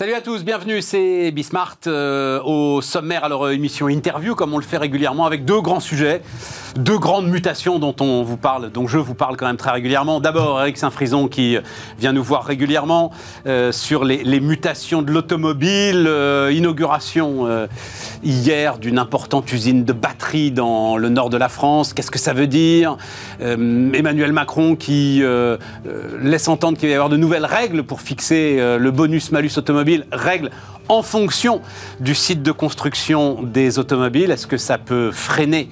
Salut à tous, bienvenue, c'est Bismart euh, au sommaire, alors euh, émission interview comme on le fait régulièrement avec deux grands sujets, deux grandes mutations dont on vous parle, dont je vous parle quand même très régulièrement. D'abord Eric Saint-Frison qui vient nous voir régulièrement euh, sur les, mutations de l'automobile, inauguration hier d'une importante usine de batterie dans le nord de la France, qu'est-ce que ça veut dire? Emmanuel Macron qui laisse entendre qu'il va y avoir de nouvelles règles pour fixer le bonus-malus automobile règle en fonction du site de construction des automobiles. Est-ce que ça peut freiner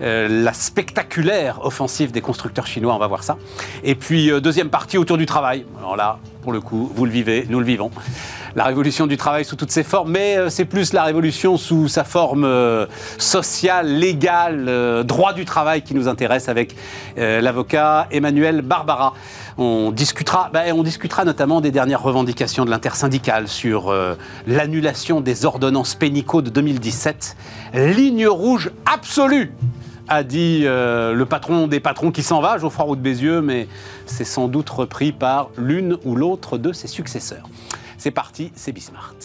euh, la spectaculaire offensive des constructeurs chinois, on va voir ça. Et puis, euh, deuxième partie autour du travail. Alors là, pour le coup, vous le vivez, nous le vivons. La révolution du travail sous toutes ses formes, mais euh, c'est plus la révolution sous sa forme sociale, légale, droit du travail qui nous intéresse avec l'avocat Emmanuel Barbara. On discutera, ben, on discutera notamment des dernières revendications de l'intersyndicale sur euh, l'annulation des ordonnances pénicaux de 2017. Ligne rouge absolue a dit euh, le patron des patrons qui s'en va, Geoffroy Roux de Bézieux, mais c'est sans doute repris par l'une ou l'autre de ses successeurs. C'est parti, c'est Bismart.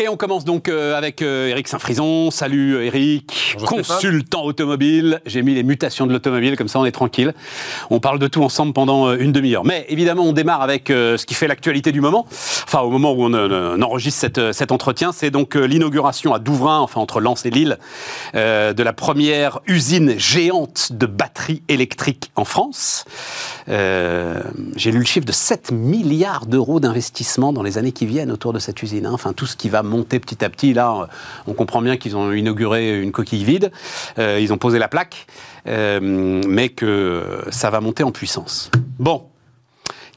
Et on commence donc euh, avec Eric euh, Saint-Frison. Salut Eric, consultant automobile. J'ai mis les mutations de l'automobile, comme ça on est tranquille. On parle de tout ensemble pendant euh, une demi-heure. Mais évidemment, on démarre avec ce qui fait l'actualité du moment. Enfin, au moment où on, enregistre cette, cet entretien, c'est donc l'inauguration à Douvrin, enfin entre Lens et Lille, de la première usine géante de batteries électriques en France. J'ai lu le chiffre de 7 milliards d'euros d'investissement dans les années qui viennent autour de cette usine. Hein. Enfin, tout ce qui va monter petit à petit. Là, on comprend bien qu'ils ont inauguré une coquille vide, euh, ils ont posé la plaque, euh, mais que ça va monter en puissance. Bon,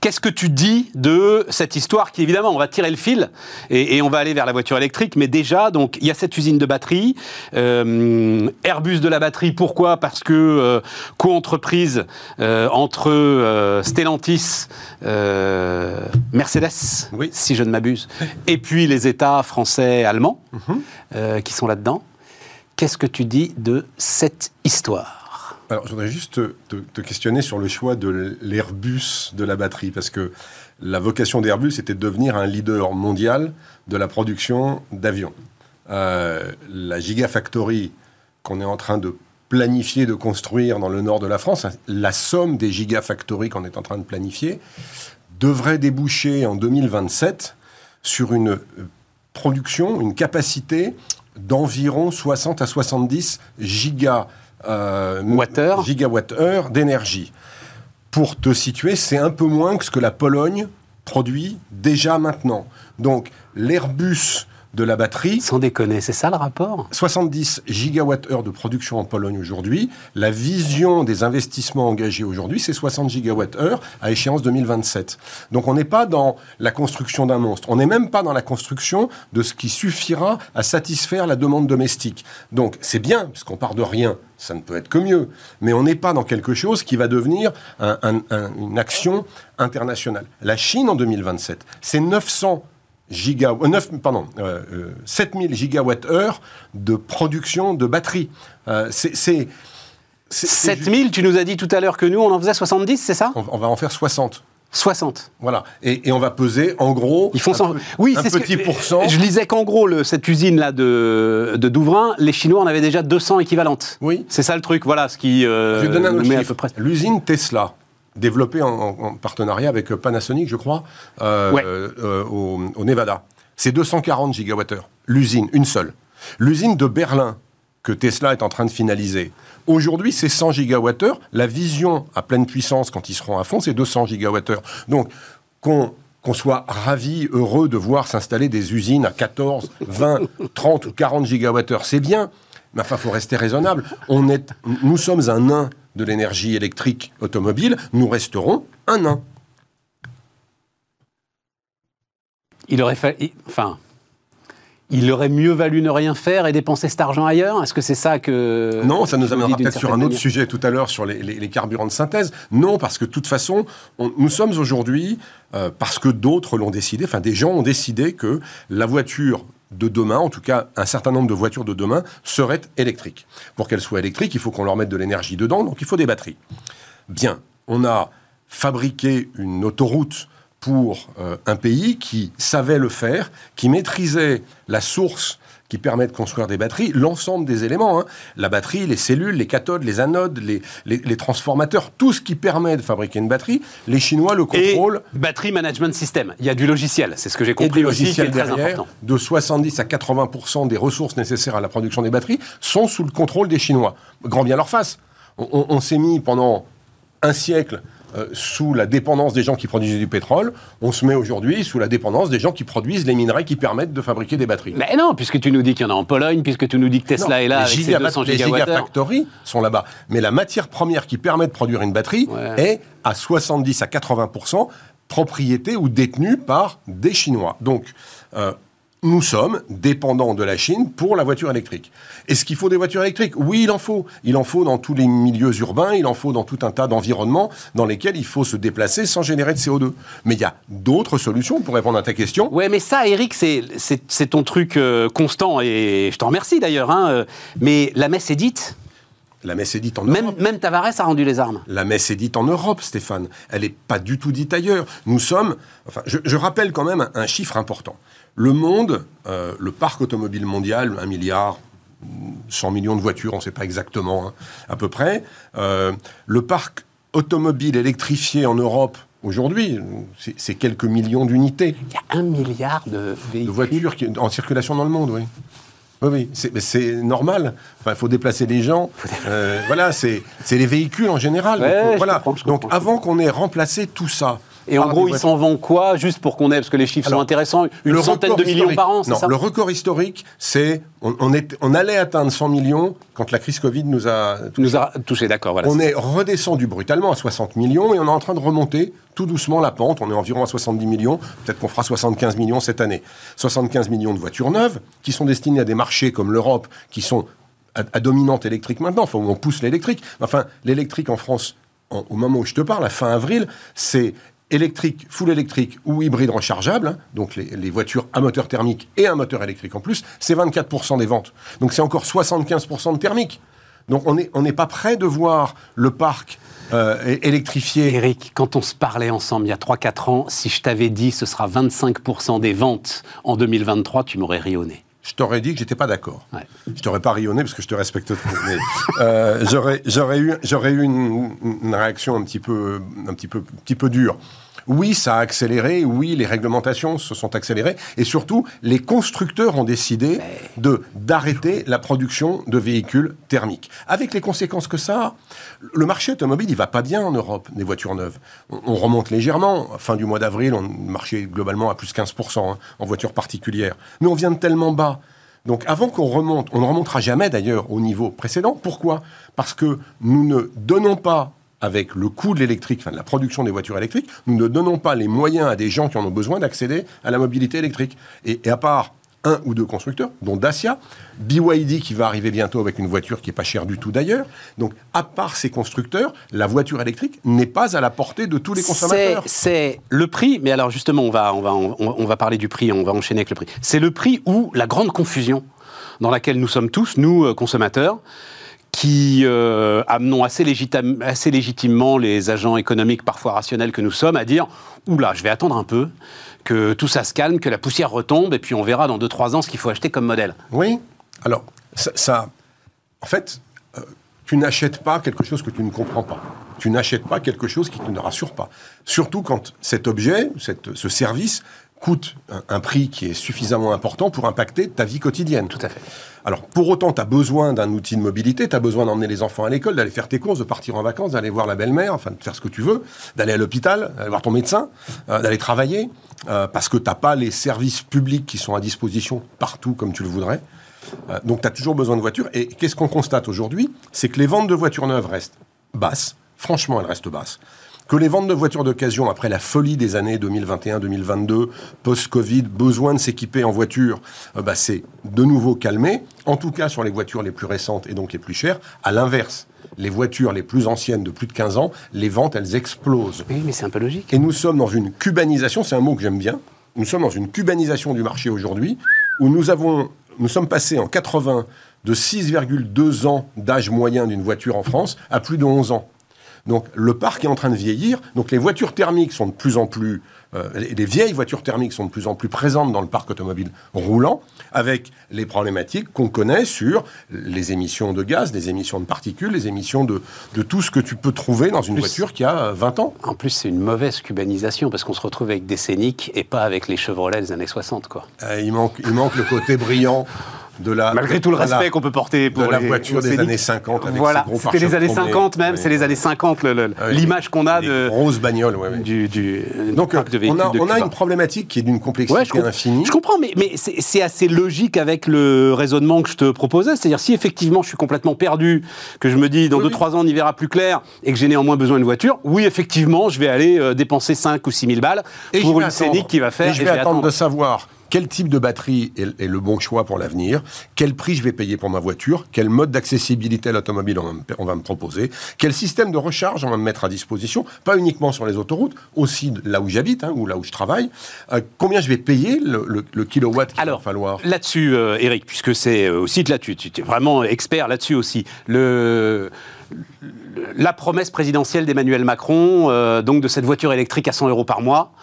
Qu'est-ce que tu dis de cette histoire qui, évidemment, on va tirer le fil et, on va aller vers la voiture électrique, mais déjà, donc, il y a cette usine de batterie, euh, Airbus de la batterie, pourquoi? Parce que euh, co-entreprise euh, entre Stellantis, Mercedes, si je ne m'abuse, et puis les États français, allemands, mhm. qui sont là-dedans. Qu'est-ce que tu dis de cette histoire? Alors, je voudrais juste te, questionner sur le choix de l'Airbus de la batterie, parce que la vocation d'Airbus était de devenir un leader mondial de la production d'avions. Euh, la Gigafactory qu'on est en train de planifier de construire dans le nord de la France, la somme des Gigafactories qu'on est en train de planifier, devrait déboucher en 2027 sur une production, une capacité d'environ 60 à 70 gigas euh, gigawattheure d'énergie. Pour te situer, c'est un peu moins que ce que la Pologne produit déjà maintenant. Donc l'Airbus de la batterie. Sans déconner, c'est ça le rapport? 70 gigawattheures de production en Pologne aujourd'hui. La vision des investissements engagés aujourd'hui, c'est 60 gigawattheures à échéance 2027. Donc on n'est pas dans la construction d'un monstre. On n'est même pas dans la construction de ce qui suffira à satisfaire la demande domestique. Donc c'est bien, puisqu'on part de rien ça ne peut être que mieux. Mais on n'est pas dans quelque chose qui va devenir une action internationale. La Chine, en 2027, c'est 900 giga, 9, euh, pardon, 7000 euh, euh, gigawatts-heure de production de batteries. c'est... 7000, tu nous as dit tout à l'heure que nous, on en faisait 70, c'est ça? On, va en faire 60. 60. Voilà. Et, on va peser, en gros, Ils font un, oui, un petit pourcent. Je lisais qu'en gros, cette usine-là de, de, Douvrin, les Chinois en avaient déjà 200 équivalentes. Oui. C'est ça le truc, voilà, ce qui euh, Je vais donner un peu près. L'usine Tesla, développée en, partenariat avec Panasonic, je crois, euh, euh, au, Nevada, c'est 240 gigawattheures. L'usine, une seule. L'usine de Berlin, que Tesla est en train de finaliser, Aujourd'hui, c'est 100 gigawattheures. La vision à pleine puissance, quand ils seront à fond, c'est 200 gigawattheures. Donc, qu'on soit ravi, heureux de voir s'installer des usines à 14, 20, 30 ou 40 gigawattheures, c'est bien. Mais enfin, il faut rester raisonnable. On est, nous sommes un nain de l'énergie électrique automobile. Nous resterons un nain. Il aurait fallu. Enfin, il aurait mieux valu ne rien faire et dépenser cet argent ailleurs? Est-ce que c'est ça que... Non, ça nous amènera peut-être sur un autre sujet tout à l'heure, sur les, carburants de synthèse. Non, parce que de toute façon, nous sommes aujourd'hui, euh, parce que d'autres l'ont décidé, enfin des gens ont décidé que la voiture de demain, en tout cas un certain nombre de voitures de demain, seraient électriques. Pour qu'elles soient électriques, il faut qu'on leur mette de l'énergie dedans, donc il faut des batteries. Bien, on a fabriquer une autoroute pour euh, un pays qui savait le faire, qui maîtrisait la source qui permet de construire des batteries, l'ensemble des éléments, hein. la batterie, les cellules, les cathodes, les anodes, les, les, transformateurs, tout ce qui permet de fabriquer une batterie, les Chinois le contrôlent. Et batterie management system, il y a du logiciel, c'est ce que j'ai compris aussi, qui est très important. De 70 à 80% des ressources nécessaires à la production des batteries sont sous le contrôle des Chinois. Grand bien leur face. on s'est mis pendant un siècle euh, sous la dépendance des gens qui produisent du pétrole, on se met aujourd'hui sous la dépendance des gens qui produisent les minerais qui permettent de fabriquer des batteries. Mais non, puisque tu nous dis qu'il y en a en Pologne, puisque tu nous dis que Tesla est là avec ses 200 Les gigafactories sont là-bas. Mais la matière première qui permet de produire une batterie est à 70 à 80% propriété ou détenue par des Chinois. Donc, euh, nous sommes dépendants de la Chine pour la voiture électrique. Est-ce qu'il faut des voitures électriques? Oui, il en faut. Il en faut dans tous les milieux urbains, il en faut dans tout un tas d'environnements dans lesquels il faut se déplacer sans générer de CO2. Mais il y a d'autres solutions pour répondre à ta question. Oui, mais ça, Eric, c'est ton truc euh, constant et je t'en remercie d'ailleurs. Hein, euh, mais la messe est dite. La messe est dite en Europe. Même Tavares a rendu les armes. La messe est dite en Europe, Stéphane. Elle n'est pas du tout dite ailleurs. Nous sommes. Enfin, je, rappelle quand même un chiffre important. Le monde, euh, le parc automobile mondial, 1 milliard, 100 millions de voitures, on ne sait pas exactement, hein, à peu près. Euh, le parc automobile électrifié en Europe, aujourd'hui, c'est quelques millions d'unités. Il y a un milliard de, de voitures en circulation dans le monde, oui. Oui, oui, c'est normal. Enfin, il faut déplacer les gens. Euh, voilà, c'est les véhicules en général. voilà. Donc, avant qu'on ait remplacé tout ça et en gros, ils s'en vont quoi, juste pour qu'on ait, parce que les chiffres sont intéressants, une centaine de millions par an, c'est ça le record historique, c'est on, est, on, allait atteindre 100 millions quand la crise Covid nous a touché. Nous a touché, d'accord. Voilà, on est redescendu brutalement à 60 millions et on est en train de remonter tout doucement la pente. On est environ à 70 millions. Peut-être qu'on fera 75 millions cette année. 75 millions de voitures neuves qui sont destinées à des marchés comme l'Europe, qui sont à, dominante électrique maintenant. Enfin, on pousse l'électrique. Enfin, l'électrique en France, au moment où je te parle, à fin avril, c'est électrique, full électrique ou hybride rechargeable, hein, donc les, voitures à moteur thermique et un moteur électrique en plus, c'est 24% des ventes. Donc c'est encore 75% de thermique. Donc on n'est pas prêt de voir le parc euh, électrifié. Eric, quand on se parlait ensemble il y a 3-4 ans, si je t'avais dit ce sera 25% des ventes en 2023, tu m'aurais rionné je t'aurais dit que j'étais pas d'accord. Ouais. Je t'aurais pas rayonné parce que je te respecte trop. Euh, j'aurais eu, eu une, une, réaction un petit peu, un petit peu, un petit peu dure. Oui, ça a accéléré, oui, les réglementations se sont accélérées, et surtout, les constructeurs ont décidé de d'arrêter la production de véhicules thermiques. Avec les conséquences que ça a. Le marché automobile, il va pas bien en Europe, des voitures neuves. On, remonte légèrement. Fin du mois d'avril, on marchait globalement à plus 15% hein, en voitures particulières. Mais on vient de tellement bas. Donc avant qu'on remonte, on ne remontera jamais d'ailleurs au niveau précédent. Pourquoi? Parce que nous ne donnons pas avec le coût de l'électrique, enfin de la production des voitures électriques, nous ne donnons pas les moyens à des gens qui en ont besoin d'accéder à la mobilité électrique. Et, à part un ou deux constructeurs, dont Dacia, BYD qui va arriver bientôt avec une voiture qui n'est pas chère du tout d'ailleurs. Donc, à part ces constructeurs, la voiture électrique n'est pas à la portée de tous les consommateurs. C'est le prix, mais alors justement, on va, on, va, on va parler du prix, on va enchaîner avec le prix. C'est le prix ou la grande confusion dans laquelle nous sommes tous, nous, euh, consommateurs qui euh, amenons assez, légitimement les agents économiques parfois rationnels que nous sommes à dire oula, je vais attendre un peu, que tout ça se calme, que la poussière retombe, et puis on verra dans 2-3 ans ce qu'il faut acheter comme modèle. Oui, alors ça, en fait, euh, tu n'achètes pas quelque chose que tu ne comprends pas. Tu n'achètes pas quelque chose qui ne rassure pas. Surtout quand cet objet, cette, ce service coûte un, prix qui est suffisamment important pour impacter ta vie quotidienne. Tout à fait. Alors, pour autant, tu as besoin d'un outil de mobilité, tu as besoin d'emmener les enfants à l'école, d'aller faire tes courses, de partir en vacances, d'aller voir la belle-mère, enfin, de faire ce que tu veux, d'aller à l'hôpital, d'aller voir ton médecin, euh, d'aller travailler, euh, parce que tu n'as pas les services publics qui sont à disposition partout comme tu le voudrais. Euh, donc, tu as toujours besoin de voitures. Et qu'est-ce qu'on constate aujourd'hui? C'est que les ventes de voitures neuves restent basses. Franchement, elles restent basses que les ventes de voitures d'occasion, après la folie des années 2021-2022, post-Covid, besoin de s'équiper en voiture, euh, bah, c'est de nouveau calmé, en tout cas sur les voitures les plus récentes et donc les plus chères. À l'inverse, les voitures les plus anciennes de plus de 15 ans, les ventes, elles explosent. Oui, mais c'est un peu logique. Et nous sommes dans une cubanisation, c'est un mot que j'aime bien, nous sommes dans une cubanisation du marché aujourd'hui, où nous avons, nous sommes passés en 80 de 6,2 ans d'âge moyen d'une voiture en France à plus de 11 ans. Donc le parc est en train de vieillir. Donc les voitures thermiques sont de plus en plus euh, les, vieilles voitures thermiques sont de plus en plus présentes dans le parc automobile roulant, avec les problématiques qu'on connaît sur les émissions de gaz, les émissions de particules, les émissions de, de tout ce que tu peux trouver dans une voiture qui a 20 ans. En plus, c'est une mauvaise cubanisation, parce qu'on se retrouve avec des scéniques et pas avec les Chevrolet des années 60. Quoi. Euh, il, manque, il manque le côté brillant Malgré tout le respect qu'on peut porter pour la voiture des années 50 avec Voilà, c'était les années 50 même, c'est les années 50 l'image qu'on a de rose bagnole ouais, du, du Donc on a, on a une problématique qui est d'une complexité infinie. Je comprends mais, mais c'est assez logique avec le raisonnement que je te proposais, c'est-à-dire si effectivement je suis complètement perdu, que je me dis dans 2-3 ans on y verra plus clair et que j'ai néanmoins besoin d'une voiture, oui effectivement, je vais aller euh, dépenser 5 ou 6 000 balles pour une scénique qui va faire et je vais, attendre de savoir quel type de batterie est, le bon choix pour l'avenir, quel prix je vais payer pour ma voiture, quel mode d'accessibilité à l'automobile on, va me proposer, quel système de recharge on va me mettre à disposition, pas uniquement sur les autoroutes, aussi là où j'habite hein, ou là où je travaille, euh, combien je vais payer le, kilowatt qu'il va falloir? Là-dessus, euh, Eric, puisque c'est euh, aussi de là-dessus, tu es vraiment expert là-dessus aussi. Le la promesse présidentielle d'Emmanuel Macron, donc de cette voiture électrique à 100 euros par mois,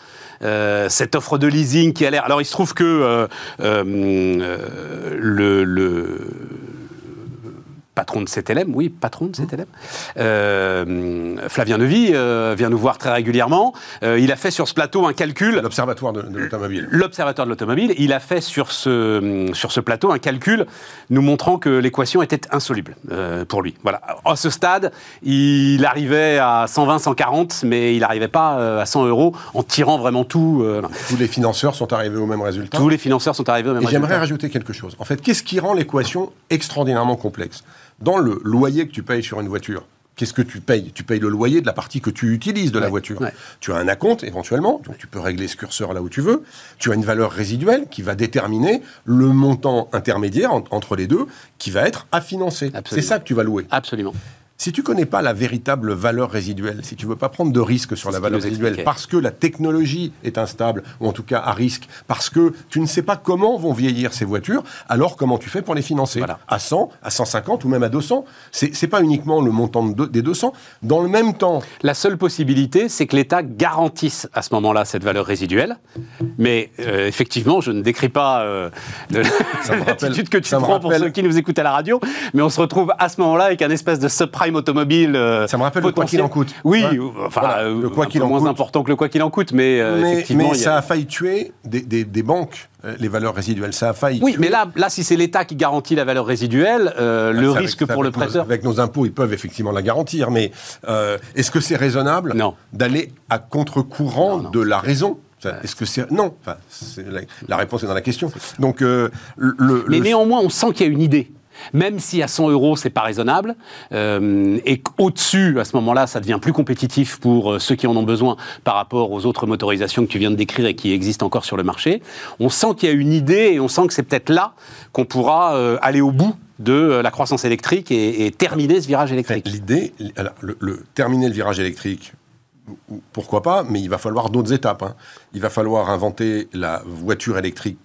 euh, cette offre de leasing qui a l'air. Alors il se trouve que euh, euh, le, le patron de CTLM, oui, patron de CTLM, euh, Flavien Levy euh, vient nous voir très régulièrement. Euh, il a fait sur ce plateau un calcul. L'Observatoire de, l'automobile. L'Observatoire de l'automobile. Il a fait sur ce, sur ce plateau un calcul nous montrant que l'équation était insoluble pour lui. Voilà. À ce stade, il arrivait à 120, 140, mais il n'arrivait pas à 100 euros en tirant vraiment tout. Tous les financeurs sont arrivés au même résultat. Tous les financeurs sont arrivés au même résultat. J'aimerais rajouter quelque chose. En fait, qu'est-ce qui rend l'équation extraordinairement complexe? Dans le loyer que tu payes sur une voiture, qu'est-ce que tu payes? Tu payes le loyer de la partie que tu utilises de la voiture. Tu as un acompte éventuellement, donc tu peux régler ce curseur là où tu veux. Tu as une valeur résiduelle qui va déterminer le montant intermédiaire entre les deux qui va être à financer. C'est ça que tu vas louer. Absolument. Si tu connais pas la véritable valeur résiduelle, si tu veux pas prendre de risque sur la valeur résiduelle, parce que la technologie est instable, ou en tout cas à risque, parce que tu ne sais pas comment vont vieillir ces voitures, alors comment tu fais pour les financer À 100, à 150 ou même à 200 C'est pas uniquement le montant des 200. Dans le même temps... La seule possibilité, c'est que l'État garantisse à ce moment-là cette valeur résiduelle. Mais euh, effectivement, je ne décris pas euh, l'attitude que tu prends pour ceux qui nous écoutent à la radio, mais on se retrouve à ce moment-là avec un espèce de subprime automobile. Euh, ça me rappelle le quoi qu'il en coûte. Oui, enfin, euh, le quoi qu'il en moins coûte. important que le quoi qu'il en coûte, mais, euh, mais effectivement. Mais ça a... failli tuer des, des, banques les valeurs résiduelles. Ça a failli. Oui, mais là, là, si c'est l'État qui garantit la valeur résiduelle, le risque pour le prêteur. avec nos impôts, ils peuvent effectivement la garantir, mais est-ce que c'est raisonnable d'aller à contre-courant de la raison? Est-ce que c'est non enfin, la, la, réponse est dans la question. Donc, le, mais néanmoins, on sent qu'il y a une idée même si à 100 euros, c'est pas raisonnable, euh, et qu'au-dessus, à ce moment-là, ça devient plus compétitif pour euh, ceux qui en ont besoin par rapport aux autres motorisations que tu viens de décrire et qui existent encore sur le marché, on sent qu'il y a une idée et on sent que c'est peut-être là qu'on pourra euh, aller au bout de la croissance électrique et, terminer ce virage électrique. L'idée, le, terminer le virage électrique, pourquoi pas, mais il va falloir d'autres étapes. Hein. Il va falloir inventer la voiture électrique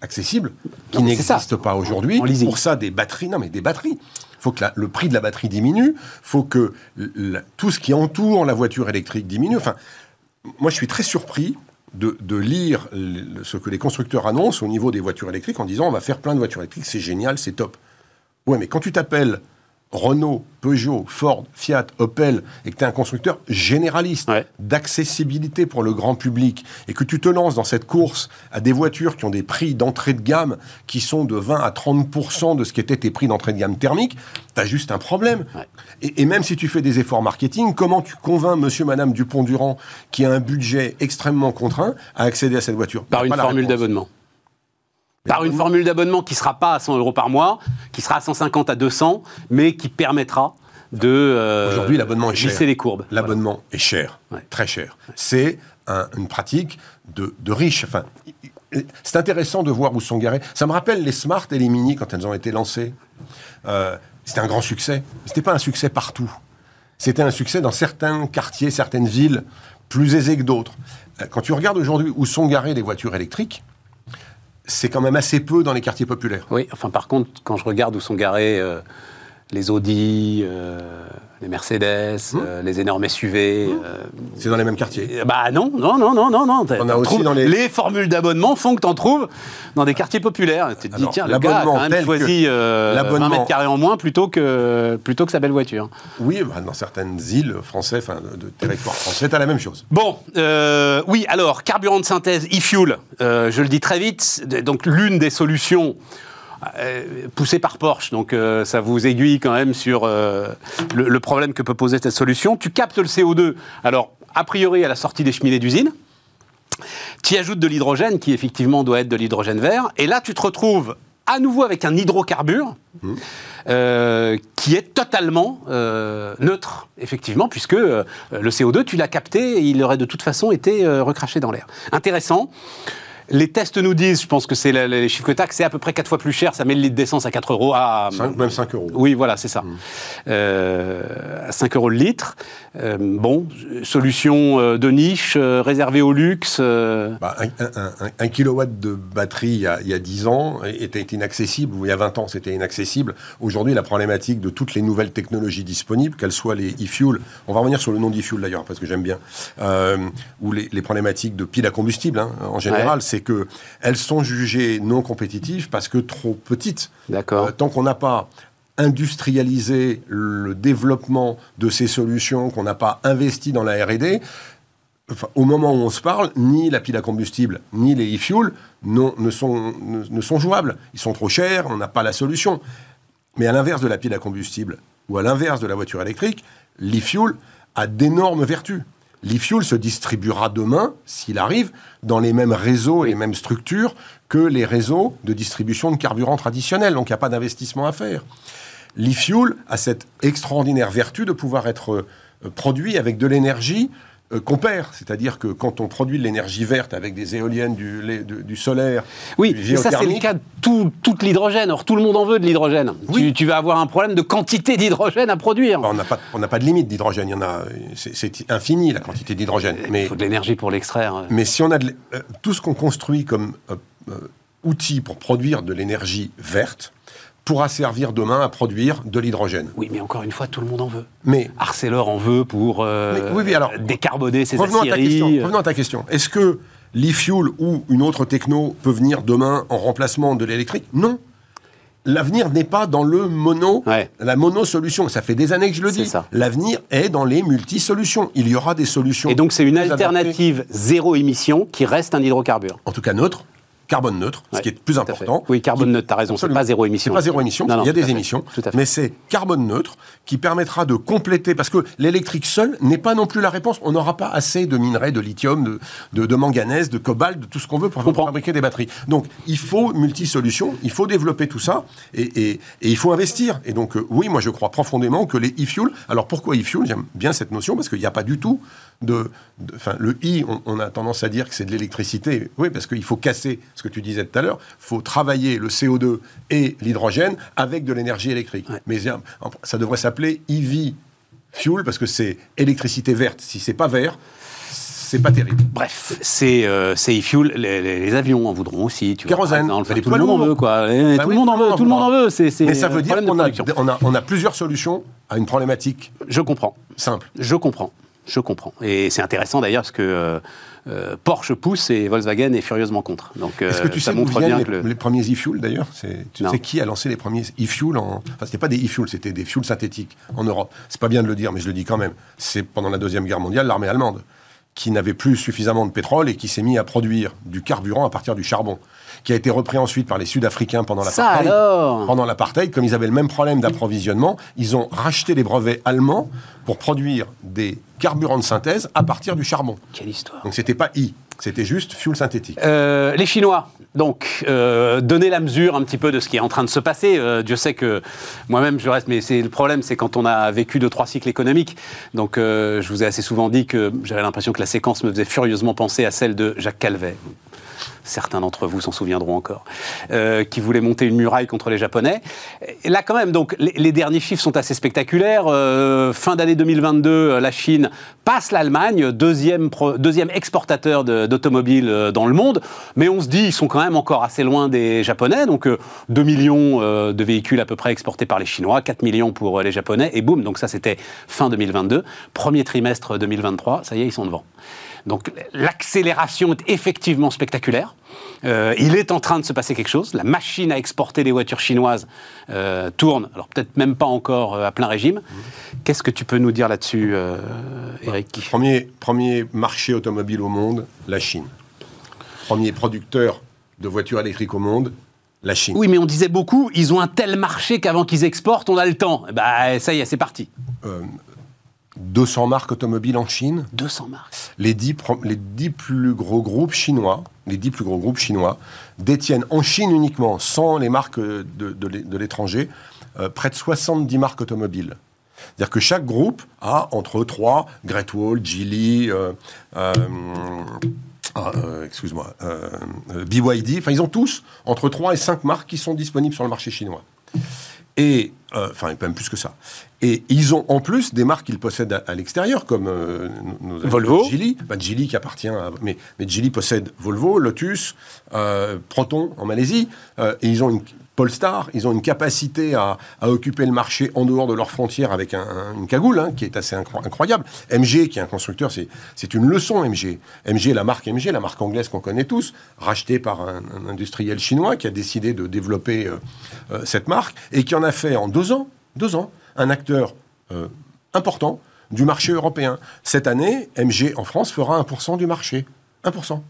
accessible qui n'existe pas aujourd'hui. Pour ça, des batteries. Non, mais des batteries. Il faut que le prix de la batterie diminue. Il faut que tout ce qui entoure la voiture électrique diminue. Enfin, moi, je suis très surpris de, de, lire ce que les constructeurs annoncent au niveau des voitures électriques en disant on va faire plein de voitures électriques, c'est génial, c'est top. Ouais, mais quand tu t'appelles Renault, Peugeot, Ford, Fiat, Opel, et que tu es un constructeur généraliste d'accessibilité pour le grand public, et que tu te lances dans cette course à des voitures qui ont des prix d'entrée de gamme qui sont de 20 à 30% de ce qu'étaient tes prix d'entrée de gamme thermique, tu as juste un problème. Et, même si tu fais des efforts marketing, comment tu convaincs monsieur, madame Dupont-Durand, qui a un budget extrêmement contraint, à accéder à cette voiture? Par une formule d'abonnement par une formule d'abonnement qui ne sera pas à 100 euros par mois, qui sera à 150 à 200, mais qui permettra de euh, Aujourd'hui, l'abonnement est cher. les courbes. L'abonnement est cher, très cher. C'est une pratique de, de riches. Enfin, c'est intéressant de voir où sont garés. Ça me rappelle les Smart et les Mini quand elles ont été lancées. Euh, c'était un grand succès. Ce n'était pas un succès partout. C'était un succès dans certains quartiers, certaines villes, plus aisées que d'autres. Euh, quand tu regardes aujourd'hui où sont garées les voitures électriques, c'est quand même assez peu dans les quartiers populaires. Oui, enfin par contre, quand je regarde où sont garés euh, les Audi, euh, les Mercedes, Mmh. euh, les énormes SUV. euh, C'est dans les mêmes quartiers. bah non, non, non, non, non, non. On a aussi trouves- dans les- formules d'abonnement font que tu en trouves dans des quartiers populaires. Tu te dis, tiens, le gars a quand même choisi que- euh, 20 l'abonnement- mètres carrés en moins plutôt que, plutôt que sa belle voiture. Oui, bah, dans certaines îles françaises, enfin de, de territoires français, c'est la même chose. Bon, oui, alors, carburant de synthèse, e-fuel, je le dis très vite, donc l'une des solutions euh, poussée par Porsche, donc euh, ça vous aiguille quand même sur euh, le, le problème que peut poser cette solution. Tu captes le CO2, alors, a priori, à la sortie des cheminées d'usine, tu y ajoutes de l'hydrogène, qui effectivement doit être de l'hydrogène vert, et là, tu te retrouves à nouveau avec un hydrocarbure euh, qui est totalement euh, neutre, effectivement, puisque euh, le CO2, tu l'as capté et il aurait de toute façon été recraché dans l'air. Intéressant. Les tests nous disent, je pense que c'est les chiffres que tu c'est à peu près 4 fois plus cher, ça met le litre d'essence à 4 euros. À, même 5 euros. oui, voilà, c'est ça. Euh, à 5 euros le litre. Euh, bon, solution euh, de niche, euh, réservée au luxe. Bah, un, un- un- un kilowatt de batterie il y, a, il y a 10 ans était inaccessible, ou il y a 20 ans c'était inaccessible. Aujourd'hui, la problématique de toutes les nouvelles technologies disponibles, qu'elles soient les e-fuel, on va revenir sur le nom d'e-fuel d'ailleurs, parce que j'aime bien, euh, ou les, les problématiques de piles à combustible hein, en général, Ouais. c'est que elles sont jugées non compétitives parce que trop petites. D'accord. Euh, tant qu'on n'a pas industrialisé le développement de ces solutions, qu'on n'a pas investi dans la R&D, au moment où on se parle, ni la pile à combustible, ni les e-fuels ne, sont, ne sont jouables. Ils sont trop chers, on n'a pas la solution. Mais à l'inverse de la pile à combustible, ou à l'inverse de la voiture électrique, l'e-fuel a d'énormes vertus. L'e-fuel se distribuera demain, s'il arrive, dans les mêmes réseaux et les mêmes structures que les réseaux de distribution de carburant traditionnels. Donc il n'y a pas d'investissement à faire. L'e-fuel a cette extraordinaire vertu de pouvoir être euh, produit avec de l'énergie qu'on perd. C'est-à-dire que quand on produit de l'énergie verte avec des éoliennes, du, lait- du- du solaire, Oui, du mais ça c'est le cas de tout, toute l'hydrogène. Or, tout le monde en veut de l'hydrogène. Oui. Tu, tu vas avoir un problème de quantité d'hydrogène à produire. on n'a pas, on n'a pas de limite d'hydrogène. Il y en a, c'est, infini la quantité d'hydrogène. Il Mais, faut de l'énergie pour l'extraire. mais si on a de euh, tout ce qu'on construit comme euh, euh, outil pour produire de l'énergie verte pourra servir demain à produire de l'hydrogène. Oui, mais encore une fois, tout le monde en veut. Mais Arcelor en veut pour euh, Mais oui, oui, alors, décarboner ses Revenons à, ta aciéries. question, revenons à ta question. Est-ce que l'e-fuel ou une autre techno peut venir demain en remplacement de l'électrique? Non. L'avenir n'est pas dans le mono, Ouais. la mono-solution. Ça fait des années que je le dis. L'avenir est dans les multi-solutions. Il y aura des solutions. Et donc, c'est une adaptées, alternative zéro émission qui reste un hydrocarbure. En tout cas neutre, carbone neutre, ce qui est plus important. Oui, carbone neutre, t'as raison, c'est pas zéro émission. C'est pas zéro émission, Non, non, il y a des fait, émissions, mais c'est carbone neutre qui permettra de compléter, parce que l'électrique seul n'est pas non plus la réponse. On n'aura pas assez de minerais, de lithium, de, de, de manganèse, de cobalt, de tout ce qu'on veut pour comprends. fabriquer des batteries. Donc il faut multi-solutions, il faut développer tout ça, et, et- et il faut investir. Et donc euh, oui, moi je crois profondément que les e-fuel, alors pourquoi e-fuel J'aime bien cette notion, parce qu'il n'y a pas du tout de... le i, on, on a tendance à dire que c'est de l'électricité. Oui, parce qu'il faut casser ce que tu disais tout à l'heure, il faut travailler le CO2 et l'hydrogène avec de l'énergie électrique. Mais ça devrait s'appeler EV fuel, parce que c'est électricité verte. Si c'est pas vert, c'est pas terrible. Bref, c'est euh, e-fuel. Les, les- les avions en voudront aussi. Tu vois, Kérosène. exemple. Bah, tout le monde veut, quoi. Et Bah tout oui, le monde en veut. Tout le monde en veut. C'est Mais ça veut dire qu'on a, production. on a, on a plusieurs solutions à une problématique Je comprends. simple. Je comprends. Je comprends. Et c'est intéressant d'ailleurs parce que euh, euh, Porsche pousse et Volkswagen est furieusement contre. Donc euh, Est-ce que tu ça sais montre bien les, que le... les premiers e-fuel d'ailleurs? C'est- Tu Non. sais qui a lancé les premiers e-fuel en... Enfin, c'était pas des e-fuel, c'était des fuels synthétiques en Europe. C'est pas bien de le dire, mais je le dis quand même. C'est pendant la Deuxième Guerre mondiale, l'armée allemande, qui n'avait plus suffisamment de pétrole et qui s'est mis à produire du carburant à partir du charbon, qui a été repris ensuite par les Sud-Africains pendant Ça l'apartheid. alors? Pendant l'apartheid, comme ils avaient le même problème d'approvisionnement, ils ont racheté les brevets allemands pour produire des carburants de synthèse à partir du charbon. Quelle histoire. Donc c'était pas I, c'était juste fuel synthétique. Euh, les Chinois, donc, euh, donner la mesure un petit peu de ce qui est en train de se passer. Euh, Dieu sait que moi-même, je reste, mais c'est le problème, c'est quand on a vécu deux, trois cycles économiques. Donc, euh, je vous ai assez souvent dit que j'avais l'impression que la séquence me faisait furieusement penser à celle de Jacques Calvet. Certains d'entre vous s'en souviendront encore, euh, qui voulait monter une muraille contre les Japonais. Là, quand même, donc, les, derniers chiffres sont assez spectaculaires. Euh, fin d'année 2022, euh, la Chine passe l'Allemagne, deuxième, deuxième exportateur d'automobiles dans le monde, mais on se dit, ils sont quand même encore assez loin des Japonais, donc 2 millions de véhicules à peu près exportés par les Chinois, 4 millions pour les Japonais, et boum, donc ça c'était fin 2022. Premier trimestre 2023, ça y est, ils sont devant. Donc l'accélération est effectivement spectaculaire. Euh, il est en train de se passer quelque chose. La machine à exporter des voitures chinoises euh, tourne, alors peut-être même pas encore euh, à plein régime. Qu'est-ce que tu peux nous dire là-dessus, Eric? premier, premier marché automobile au monde, la Chine. Premier producteur de voitures électriques au monde, la Chine. Oui, mais on disait beaucoup, ils ont un tel marché qu'avant qu'ils exportent, on a le temps. Bah, ça y est, c'est parti. 200 marques automobiles en Chine. 200 marques. Les 10, les 10 plus gros groupes chinois, les 10 plus gros groupes chinois détiennent en Chine uniquement, sans les marques de, de, l'étranger, euh, près de 70 marques automobiles. C'est-à-dire que chaque groupe a entre 3, Great Wall, Geely, euh, euh, ah, excuse-moi, BYD, enfin ils ont tous entre 3 et 5 marques qui sont disponibles sur le marché chinois. Et, enfin, même plus que ça. Et ils ont en plus des marques qu'ils possèdent à, l'extérieur, comme euh, Volvo. Geely, bah, Geely qui appartient à, mais, mais Geely possède Volvo, Lotus, euh, Proton en Malaisie, euh, et ils ont une Polestar, ils ont une capacité à, occuper le marché en dehors de leurs frontières avec une cagoule hein, qui est assez incroyable. MG, qui est un constructeur, c'est une leçon MG. MG, la marque MG, la marque anglaise qu'on connaît tous, rachetée par un, industriel chinois qui a décidé de développer cette marque et qui en a fait en deux ans, deux ans, un acteur euh, important du marché européen. Cette année, MG en France fera 1% du marché. 1%.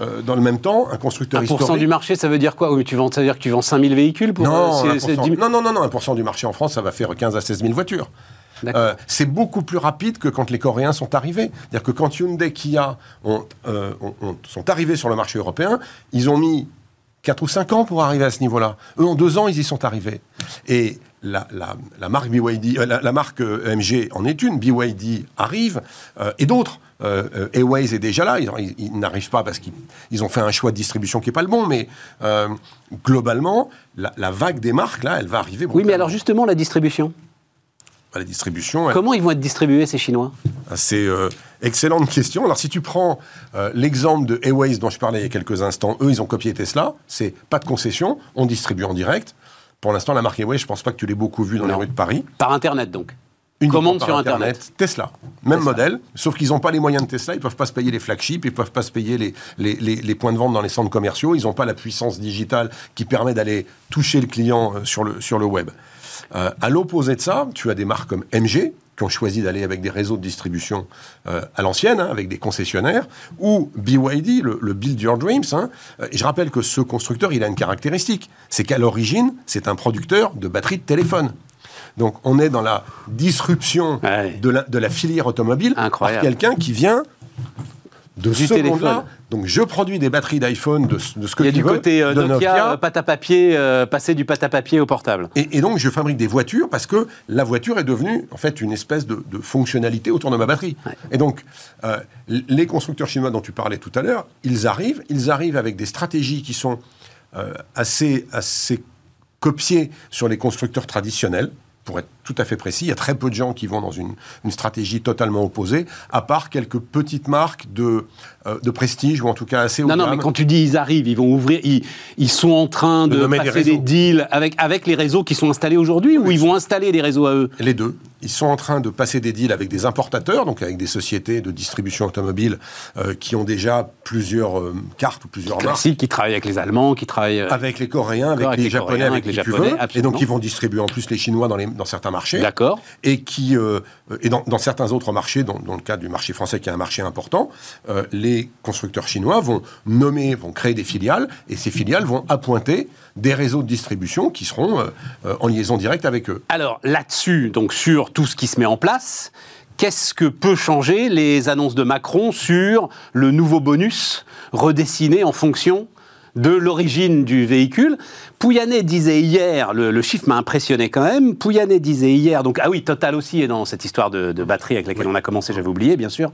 Euh, dans le même temps, un constructeur 1% du marché, ça veut dire quoi? Oui, tu vends, Ça veut dire que tu vends 5000 véhicules pour, non, euh, non, non, non, non, 1% du marché en France, ça va faire 15 à 16 000 voitures. c'est beaucoup plus rapide que quand les Coréens sont arrivés. C'est-à-dire que quand Hyundai, Kia ont, sont arrivés sur le marché européen, ils ont mis 4 ou 5 ans pour arriver à ce niveau-là. Eux, en 2 ans, ils y sont arrivés. Et la, marque BYD, euh, la, marque euh, MG en est une. BYD arrive euh, et d'autres. Airways est déjà là. Ils, n'arrivent pas parce qu'ils ont fait un choix de distribution qui n'est pas le bon, mais globalement, la, vague des marques là, elle va arriver. Oui, mais alors justement la distribution? Bah, la distribution. Comment ils vont être distribués ces Chinois? Ah, C'est excellente question. Alors si tu prends l'exemple de Airways dont je parlais il y a quelques instants, eux ils ont copié Tesla. C'est pas de concession, on distribue en direct. Pour l'instant, la marque Huawei, je ne pense pas que tu l'aies beaucoup vue dans les rues de Paris. Par Internet, donc une commande sur Internet. Tesla, même modèle, sauf qu'ils n'ont pas les moyens de Tesla, ils ne peuvent pas se payer les flagships, ils ne peuvent pas se payer les, les, points de vente dans les centres commerciaux, ils n'ont pas la puissance digitale qui permet d'aller toucher le client euh, sur le, sur le web. Euh, à l'opposé de ça, tu as des marques comme MG, qui ont choisi d'aller avec des réseaux de distribution euh, à l'ancienne, hein, avec des concessionnaires, ou BYD, le, Build Your Dreams. Hein. Et je rappelle que ce constructeur, il a une caractéristique, c'est qu'à l'origine, c'est un producteur de batteries de téléphone. Donc on est dans la disruption de, la, de, la, filière automobile Incroyable. par quelqu'un qui vient de ce monde-là. Donc je produis des batteries d'iPhone, de, ce que Il y a du côté euh, Nokia, euh, pâte à papier, euh, passer du pâte à papier au portable. Et, donc je fabrique des voitures parce que la voiture est devenue en fait une espèce de, fonctionnalité autour de ma batterie. Et donc les constructeurs chinois dont tu parlais tout à l'heure, ils arrivent, ils arrivent avec des stratégies qui sont assez, assez copiées sur les constructeurs traditionnels pour être tout à fait précis, il y a très peu de gens qui vont dans une, stratégie totalement opposée, à part quelques petites marques de, euh, de prestige, ou en tout cas assez haut Non, non, mais quand tu dis ils arrivent, ils vont ouvrir, ils, sont en train de, passer des, deals avec, avec les réseaux qui sont installés aujourd'hui, ou ils vont installer des réseaux à eux? Les deux. Ils sont en train de passer des deals avec des importateurs, donc avec des sociétés de distribution automobile euh, qui ont déjà plusieurs euh, cartes ou plusieurs marques. qui travaillent avec les Allemands, qui travaillent... Avec les Coréens, avec, les, Japonais, avec, les Japonais, et donc ils vont distribuer en plus les Chinois dans, les, dans certains D'accord. Et qui, euh, et dans, certains autres marchés, dans, le cas du marché français qui est un marché important, euh, les constructeurs chinois vont nommer, vont créer des filiales, et ces filiales vont appointer des réseaux de distribution qui seront euh, en liaison directe avec eux. Alors là-dessus, donc sur tout ce qui se met en place, qu'est-ce que peut changer les annonces de Macron sur le nouveau bonus redessiné en fonction de l'origine du véhicule. Pouyanné disait hier, le, chiffre m'a impressionné quand même, Pouyanné disait hier, donc ah oui, Total aussi est dans cette histoire de, batterie avec laquelle on a commencé, j'avais oublié bien sûr,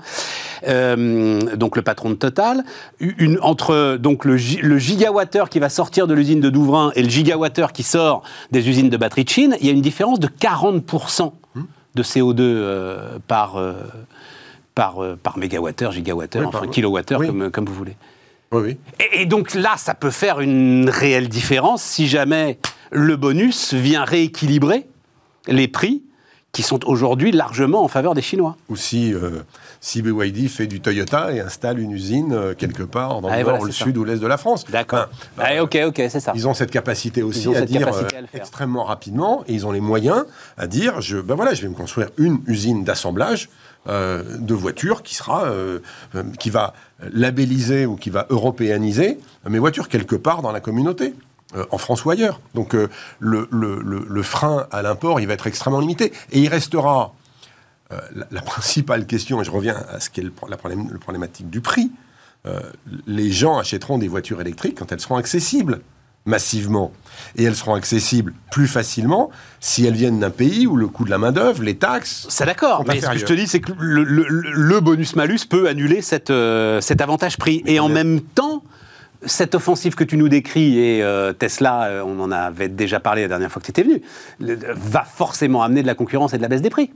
euh, donc le patron de Total, une, entre donc le, le gigawattheure qui va sortir de l'usine de Douvrin et le gigawattheure qui sort des usines de batterie de Chine, il y a une différence de 40% de CO2 euh, par, euh, par, par mégawattheure, gigawattheure, enfin kilowattheure, comme, comme vous voulez. Oui, Et, donc là, ça peut faire une réelle différence si jamais le bonus vient rééquilibrer les prix qui sont aujourd'hui largement en faveur des Chinois. Ou si, euh, BYD fait du Toyota et installe une usine euh, quelque part dans le nord, le sud ou l'est de la France. D'accord. Bah, ok, ok, c'est ça. Ils ont cette capacité aussi à dire euh, extrêmement rapidement et ils ont les moyens à dire je, ben voilà, je vais me construire une usine d'assemblage de voitures qui sera, qui va labelliser ou qui va européaniser mes voitures quelque part dans la communauté. Euh, en France ou ailleurs. Donc euh, le, frein à l'import, il va être extrêmement limité. Et il restera euh, la, principale question, et je reviens à ce qu'est le, la problématique du prix, les gens achèteront des voitures électriques quand elles seront accessibles massivement. Et elles seront accessibles plus facilement si elles viennent d'un pays où le coût de la main-d'œuvre, les taxes. C'est d'accord, mais ce que je te dis, c'est que le, bonus-malus peut annuler cette, cet avantage prix. et en même temps, cette offensive que tu nous décris, et euh, Tesla, euh, on en avait déjà parlé la dernière fois que tu étais venu, va forcément amener de la concurrence et de la baisse des prix.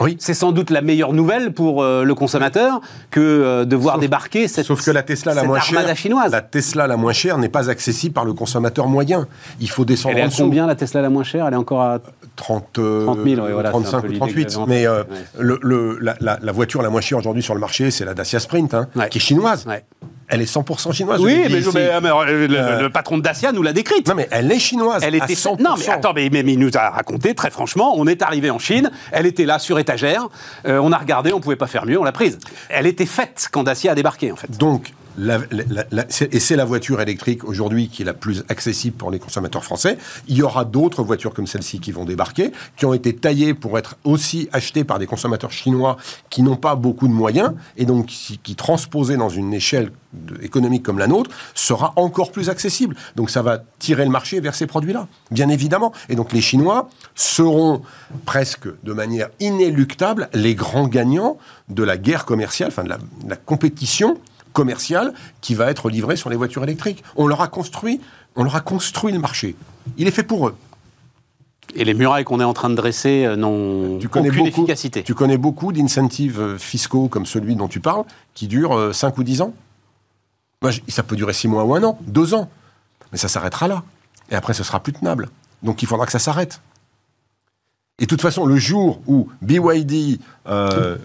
Oui. C'est sans doute la meilleure nouvelle pour euh, le consommateur que de voir débarquer cette Sauf que la Tesla la moins chère, chinoise. La Tesla la moins chère n'est pas accessible par le consommateur moyen. Il faut descendre Elle est à combien la Tesla la moins chère? Elle est encore à 30, 000, voilà, 35 ou 38. Mais le, la, voiture la moins chère aujourd'hui sur le marché, c'est la Dacia Sprint, hein, qui est chinoise. Elle est 100% chinoise. Oui, mais, euh, le, patron de Dacia nous l'a décrite. Non, mais elle est chinoise. Elle était 100%. Non, mais attends, mais, il nous a raconté très franchement. On est arrivé en Chine, elle était là sur étagère. Euh, on a regardé, on pouvait pas faire mieux, on l'a prise. Elle était faite quand Dacia a débarqué, en fait. Donc, et c'est la voiture électrique aujourd'hui qui est la plus accessible pour les consommateurs français. Il y aura d'autres voitures comme celle-ci qui vont débarquer, qui ont été taillées pour être aussi achetées par des consommateurs chinois qui n'ont pas beaucoup de moyens et donc qui, transposées dans une échelle économique comme la nôtre sera encore plus accessible. Donc ça va tirer le marché vers ces produits-là, bien évidemment. Et donc les Chinois seront presque de manière inéluctable les grands gagnants de la guerre commerciale, enfin de la compétition commercial qui va être livré sur les voitures électriques. On leur a construit, on leur a construit le marché. Il est fait pour eux. Et les murailles qu'on est en train de dresser euh, n'ont aucune efficacité. Tu connais beaucoup d'incentives euh, fiscaux comme celui dont tu parles, qui durent 5 euh, ou 10 ans Ça peut durer 6 mois ou un an, 2 ans. Mais ça s'arrêtera là. Et après, ce sera plus tenable. Donc il faudra que ça s'arrête. Et de toute façon, le jour où BYD, euh,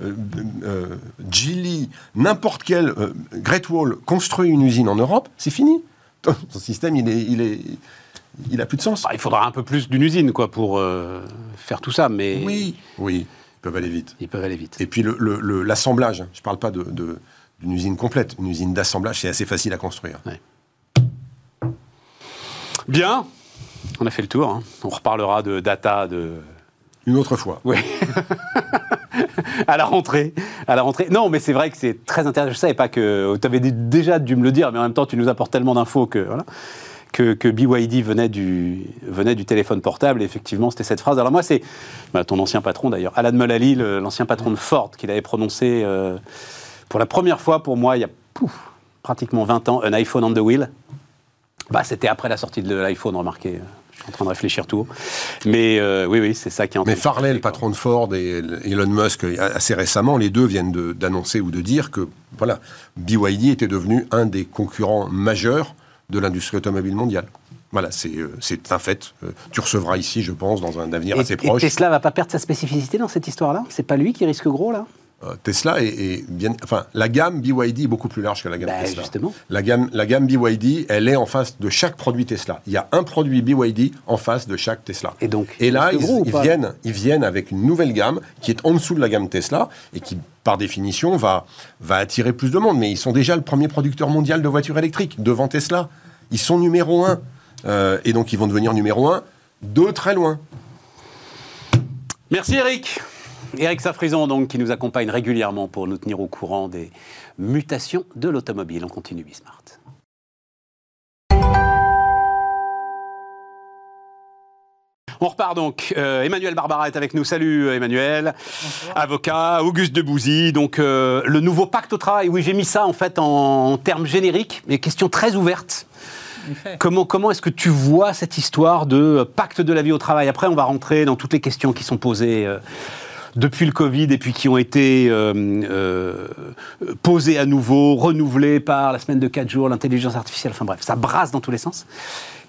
euh, Geely, n'importe quel euh, Great Wall construit une usine en Europe, c'est fini. Ton système, il est, il est, il a plus de sens. Bah, il faudra un peu plus d'une usine, quoi, pour faire tout ça, mais oui, oui, ils peuvent aller vite. Ils peuvent aller vite. Et puis l'assemblage. Le, je ne parle pas d'une de, usine complète. Une usine d'assemblage, c'est assez facile à construire. Bien. On a fait le tour. Hein. On reparlera de data, de une autre fois. Oui. à la rentrée. À la rentrée. Non, mais c'est vrai que c'est très intéressant. Je savais pas que. Tu avais déjà dû me le dire, mais en même temps, tu nous apportes tellement d'infos que. Voilà. Que, que, BYD venait du, venait du téléphone portable. Effectivement, c'était cette phrase. Alors moi, c'est bah, ton ancien patron d'ailleurs, Alan Mulally, l'ancien patron de Ford, qui l'avait prononcé euh, pour la première fois pour moi il y a pratiquement 20 ans, un iPhone on the wheel. Bah, c'était après la sortie de l'iPhone, remarquez en train de réfléchir tout. Mais euh, oui, oui, c'est ça qui est en Mais Farley, le patron de Ford, et Elon Musk, assez récemment, les deux viennent d'annoncer ou de dire que voilà, BYD était devenu un des concurrents majeurs de l'industrie automobile mondiale. Voilà, c'est euh, un fait. Euh, tu recevras ici, je pense, dans un avenir assez proche. Et Tesla va pas perdre sa spécificité dans cette histoire-là? C'est pas lui qui risque gros, là? Tesla est, bien, enfin, la gamme BYD est beaucoup plus large que la gamme bah, Tesla. Justement. La gamme, la gamme BYD, elle est en face de chaque produit Tesla. Il y a un produit BYD en face de chaque Tesla. Et donc, et là, ils, viennent, ils viennent avec une nouvelle gamme qui est en dessous de la gamme Tesla et qui, par définition, va, va attirer plus de monde. Mais ils sont déjà le premier producteur mondial de voitures électriques devant Tesla. Ils sont numéro un. Euh, et donc, ils vont devenir numéro un de très loin. Merci Eric. Eric Safrison, donc, qui nous accompagne régulièrement pour nous tenir au courant des mutations de l'automobile. On continue Bismart. On repart donc. Euh, Emmanuel Barbara est avec nous. Salut euh, Emmanuel. Avocat, Auguste Debouzy. Donc euh, le nouveau pacte au travail. Oui, j'ai mis ça en fait en, termes génériques, mais question très ouverte. Comment, comment est-ce que tu vois cette histoire de pacte de la vie au travail? Après, on va rentrer dans toutes les questions qui sont posées depuis le Covid et puis qui ont été euh, euh, posés à nouveau, renouvelés par la semaine de 4 jours, l'intelligence artificielle, enfin bref, ça brasse dans tous les sens.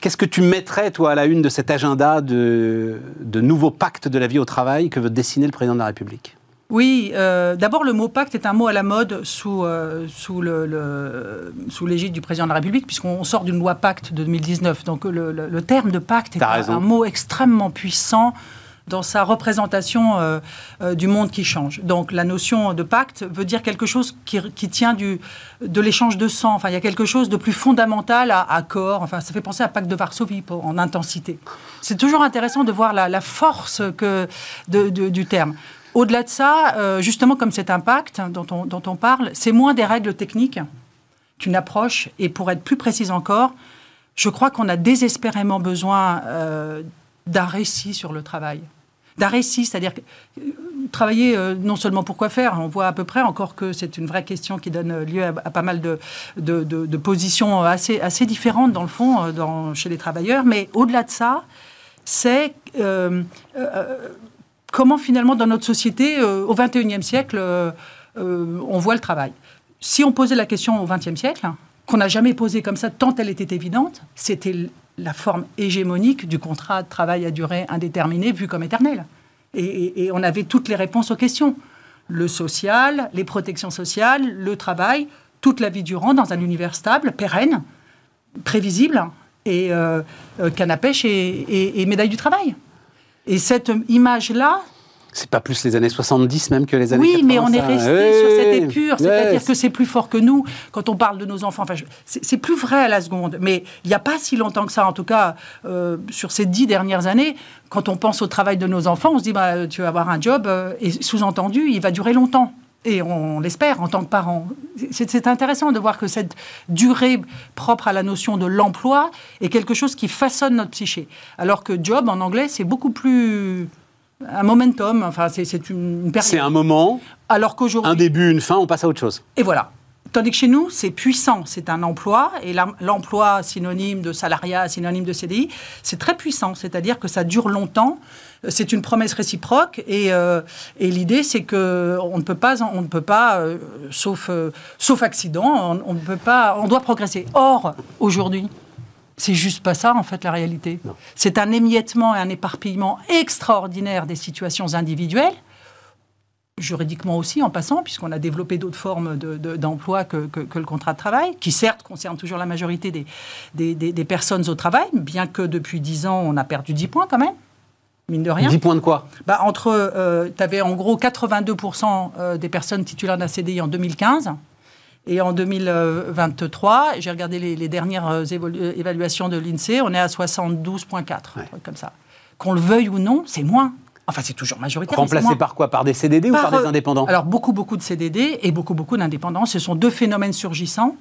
Qu'est-ce que tu mettrais, toi, à la une de cet agenda de, de nouveau pacte de la vie au travail que veut dessiner le président de la République? Oui, euh, d'abord le mot pacte est un mot à la mode sous, sous, le, sous l'égide du président de la République, puisqu'on sort d'une loi pacte de 2019. Donc le, le terme de pacte est un, mot extrêmement puissant dans sa représentation euh, euh, du monde qui change. Donc la notion de pacte veut dire quelque chose qui, tient du, de l'échange de sang. Enfin, il y a quelque chose de plus fondamental à, corps. Enfin, ça fait penser à pacte de Varsovie en intensité. C'est toujours intéressant de voir la, force que, du terme. Au-delà de ça, euh, justement, comme c'est un pacte dont on, dont on parle, c'est moins des règles techniques qu'une approche. Et pour être plus précise encore, je crois qu'on a désespérément besoin d'un récit sur le travail d'un récit, c'est-à-dire euh, travailler euh, non seulement pour quoi faire, on voit à peu près encore que c'est une vraie question qui donne lieu à, pas mal de, positions assez, assez différentes dans le fond euh, chez les travailleurs, mais au-delà de ça, c'est comment finalement dans notre société, au XXIe siècle, on voit le travail. Si on posait la question au XXe siècle, qu'on n'a jamais posée comme ça tant elle était évidente, c'était la forme hégémonique du contrat de travail à durée indéterminée vu comme éternel. Et, on avait toutes les réponses aux questions. Le social, les protections sociales, le travail, toute la vie durant dans un univers stable, pérenne, prévisible, et euh, euh canne à pêche et médaille du travail. Et cette image-là, c'est pas plus les années 70 même que les années oui, mais on est resté sur cette épure, c'est-à-dire que c'est plus fort que nous quand on parle de nos enfants. Enfin, c'est plus vrai à la seconde, mais il n'y a pas si longtemps que ça, en tout cas euh, sur ces dix dernières années, quand on pense au travail de nos enfants, on se dit bah, tu vas avoir un job euh, et sous-entendu, il va durer longtemps. Et on, l'espère en tant que parent. C'est intéressant de voir que cette durée propre à la notion de l'emploi est quelque chose qui façonne notre psyché. Alors que job en anglais, c'est beaucoup plus un momentum. Enfin, c'est une période. C'est un moment. Alors qu'aujourd'hui. Un début, une fin, on passe à autre chose. Et voilà. Tandis que chez nous, c'est puissant, c'est un emploi, et l'emploi synonyme de salariat, synonyme de CDI, c'est très puissant, c'est-à-dire que ça dure longtemps, c'est une promesse réciproque, et, euh, l'idée, c'est que on ne peut pas, on ne peut pas euh, sauf, euh, sauf accident, on, ne peut pas, on doit progresser. Or, aujourd'hui, c'est juste pas ça, en fait, la réalité. C'est un émiettement et un éparpillement extraordinaire des situations individuelles, juridiquement aussi, en passant, puisqu'on a développé d'autres formes d'emploi que, le contrat de travail, qui certes concernent toujours la majorité des, des, personnes au travail, bien que depuis 10 ans, on a perdu 10 points quand même. Mine de rien. 10 points de quoi? Bah, Entre, euh, tu avais en gros 82% euh, des personnes titulaires d'un CDI en 2015, et en 2023, j'ai regardé les, dernières euh, euh, évaluations de l'INSEE, on est à 72,4, comme ça. Qu'on le veuille ou non, c'est moins. Enfin, c'est toujours majoritaire. Remplacé par quoi? Par des CDD ou par des euh, indépendants? Alors, beaucoup, beaucoup de CDD et beaucoup, beaucoup d'indépendants. Ce sont deux phénomènes surgissants.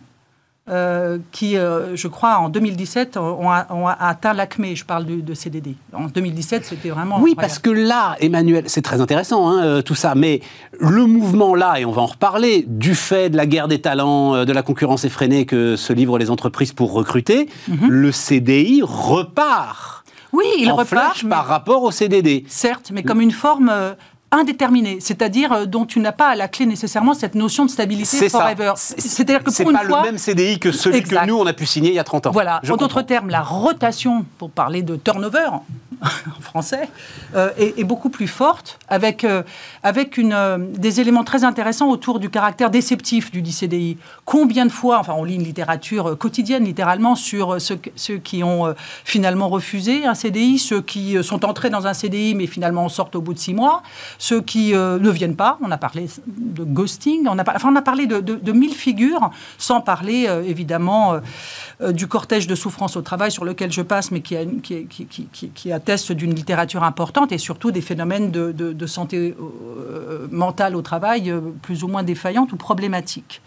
Euh, qui, euh, je crois, en 2017, ont, atteint l'acmé. Je parle de, CDD. En 2017, c'était vraiment. Oui, parce que là, Emmanuel, c'est très intéressant, hein, euh, tout ça, mais le mouvement là, et on va en reparler, du fait de la guerre des talents, de la concurrence effrénée que se livrent les entreprises pour recruter, mhm. le CDI repart. Oui, il en repart. Flash par rapport au CDD. Certes, mais comme une forme indéterminé, c'est-à-dire euh, dont tu n'as pas à la clé nécessairement cette notion de stabilité forever. C'est-à-dire que pour une pas le même CDI que celui que nous on a pu signer il y a 30 ans. Voilà. en d'autres termes, la rotation, pour parler de turnover, en français, euh, est, beaucoup plus forte, avec, euh, avec une, euh, des éléments très intéressants autour du caractère déceptif du CDI. Combien de fois, enfin on lit une littérature quotidienne littéralement sur ceux, qui ont finalement refusé un CDI, ceux qui sont entrés dans un CDI mais finalement sortent au bout de six mois, ceux qui ne viennent pas, on a parlé de ghosting, on a, enfin, on a parlé de, mille figures, sans parler évidemment du cortège de souffrance au travail sur lequel je passe, mais qui, a, qui, qui atteste d'une littérature importante et surtout des phénomènes de, santé euh, mentale au travail euh, plus ou moins défaillantes ou problématiques.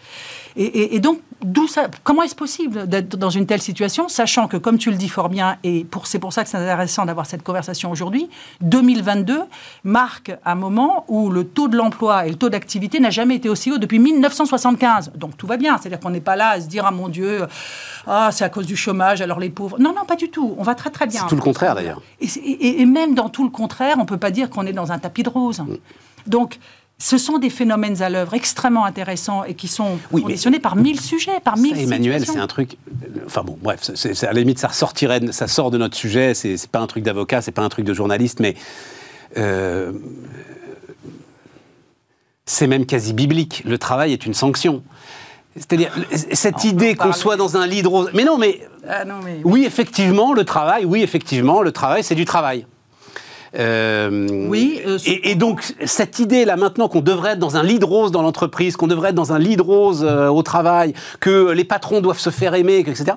Et, donc, ça, comment est-ce possible d'être dans une telle situation, sachant que, comme tu le dis fort bien, et c'est pour ça que c'est intéressant d'avoir cette conversation aujourd'hui, 2022 marque un moment où le taux de l'emploi et le taux d'activité n'a jamais été aussi haut depuis 1975. Donc tout va bien, c'est-à-dire qu'on n'est pas là à se dire, ah mon Dieu, ah, c'est à cause du chômage, alors les pauvres. Non, non, pas du tout. On va très très bien. C'est tout le contraire d'ailleurs. Et, même dans tout le contraire, on ne peut pas dire qu'on est dans un tapis de rose. Mm. Donc, ce sont des phénomènes à l'œuvre extrêmement intéressants et qui sont conditionnés par mille sujets, par mille Emmanuel, c'est un truc. Enfin bon, bref, c'est, à la limite, ça ressortirait, ça sort de notre sujet. C'est, pas un truc d'avocat, c'est pas un truc de journaliste, mais euh, c'est même quasi biblique. Le travail est une sanction. C'est-à-dire, cette idée qu'on soit dans un lit de rose. Mais non, mais. Ah oui, effectivement, le travail, oui, effectivement, le travail, c'est du travail. Euh, oui. Euh, et, donc, cette idée-là, maintenant, qu'on devrait être dans un lit de rose dans l'entreprise, qu'on devrait être dans un lit de rose euh, au travail, que les patrons doivent se faire aimer, etc.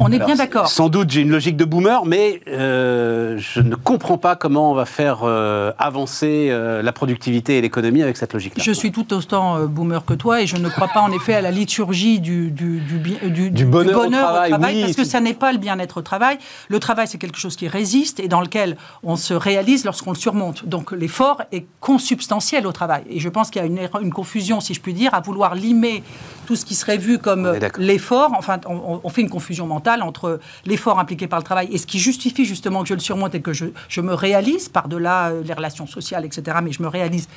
On est bien d'accord. Sans doute, j'ai une logique de boomer, mais euh, je ne comprends pas comment on va faire euh, avancer euh, la productivité et l'économie avec cette logique-là. Je suis tout autant boomer que toi et je ne crois pas en effet à la liturgie du, du, du, du bonheur, au travail, parce que ça n'est pas le bien-être au travail. Le travail, c'est quelque chose qui résiste et dans lequel on se réalise lorsqu'on le surmonte. Donc l'effort est consubstantiel au travail. Et je pense qu'il y a une, une confusion, si je puis dire, à vouloir limer tout ce qui serait vu comme l'effort. Enfin, on fait une confusion mentale entre l'effort impliqué par le travail et ce qui justifie justement que je le surmonte et que je, je me réalise par-delà euh, les relations sociales, etc. Mais je me réalise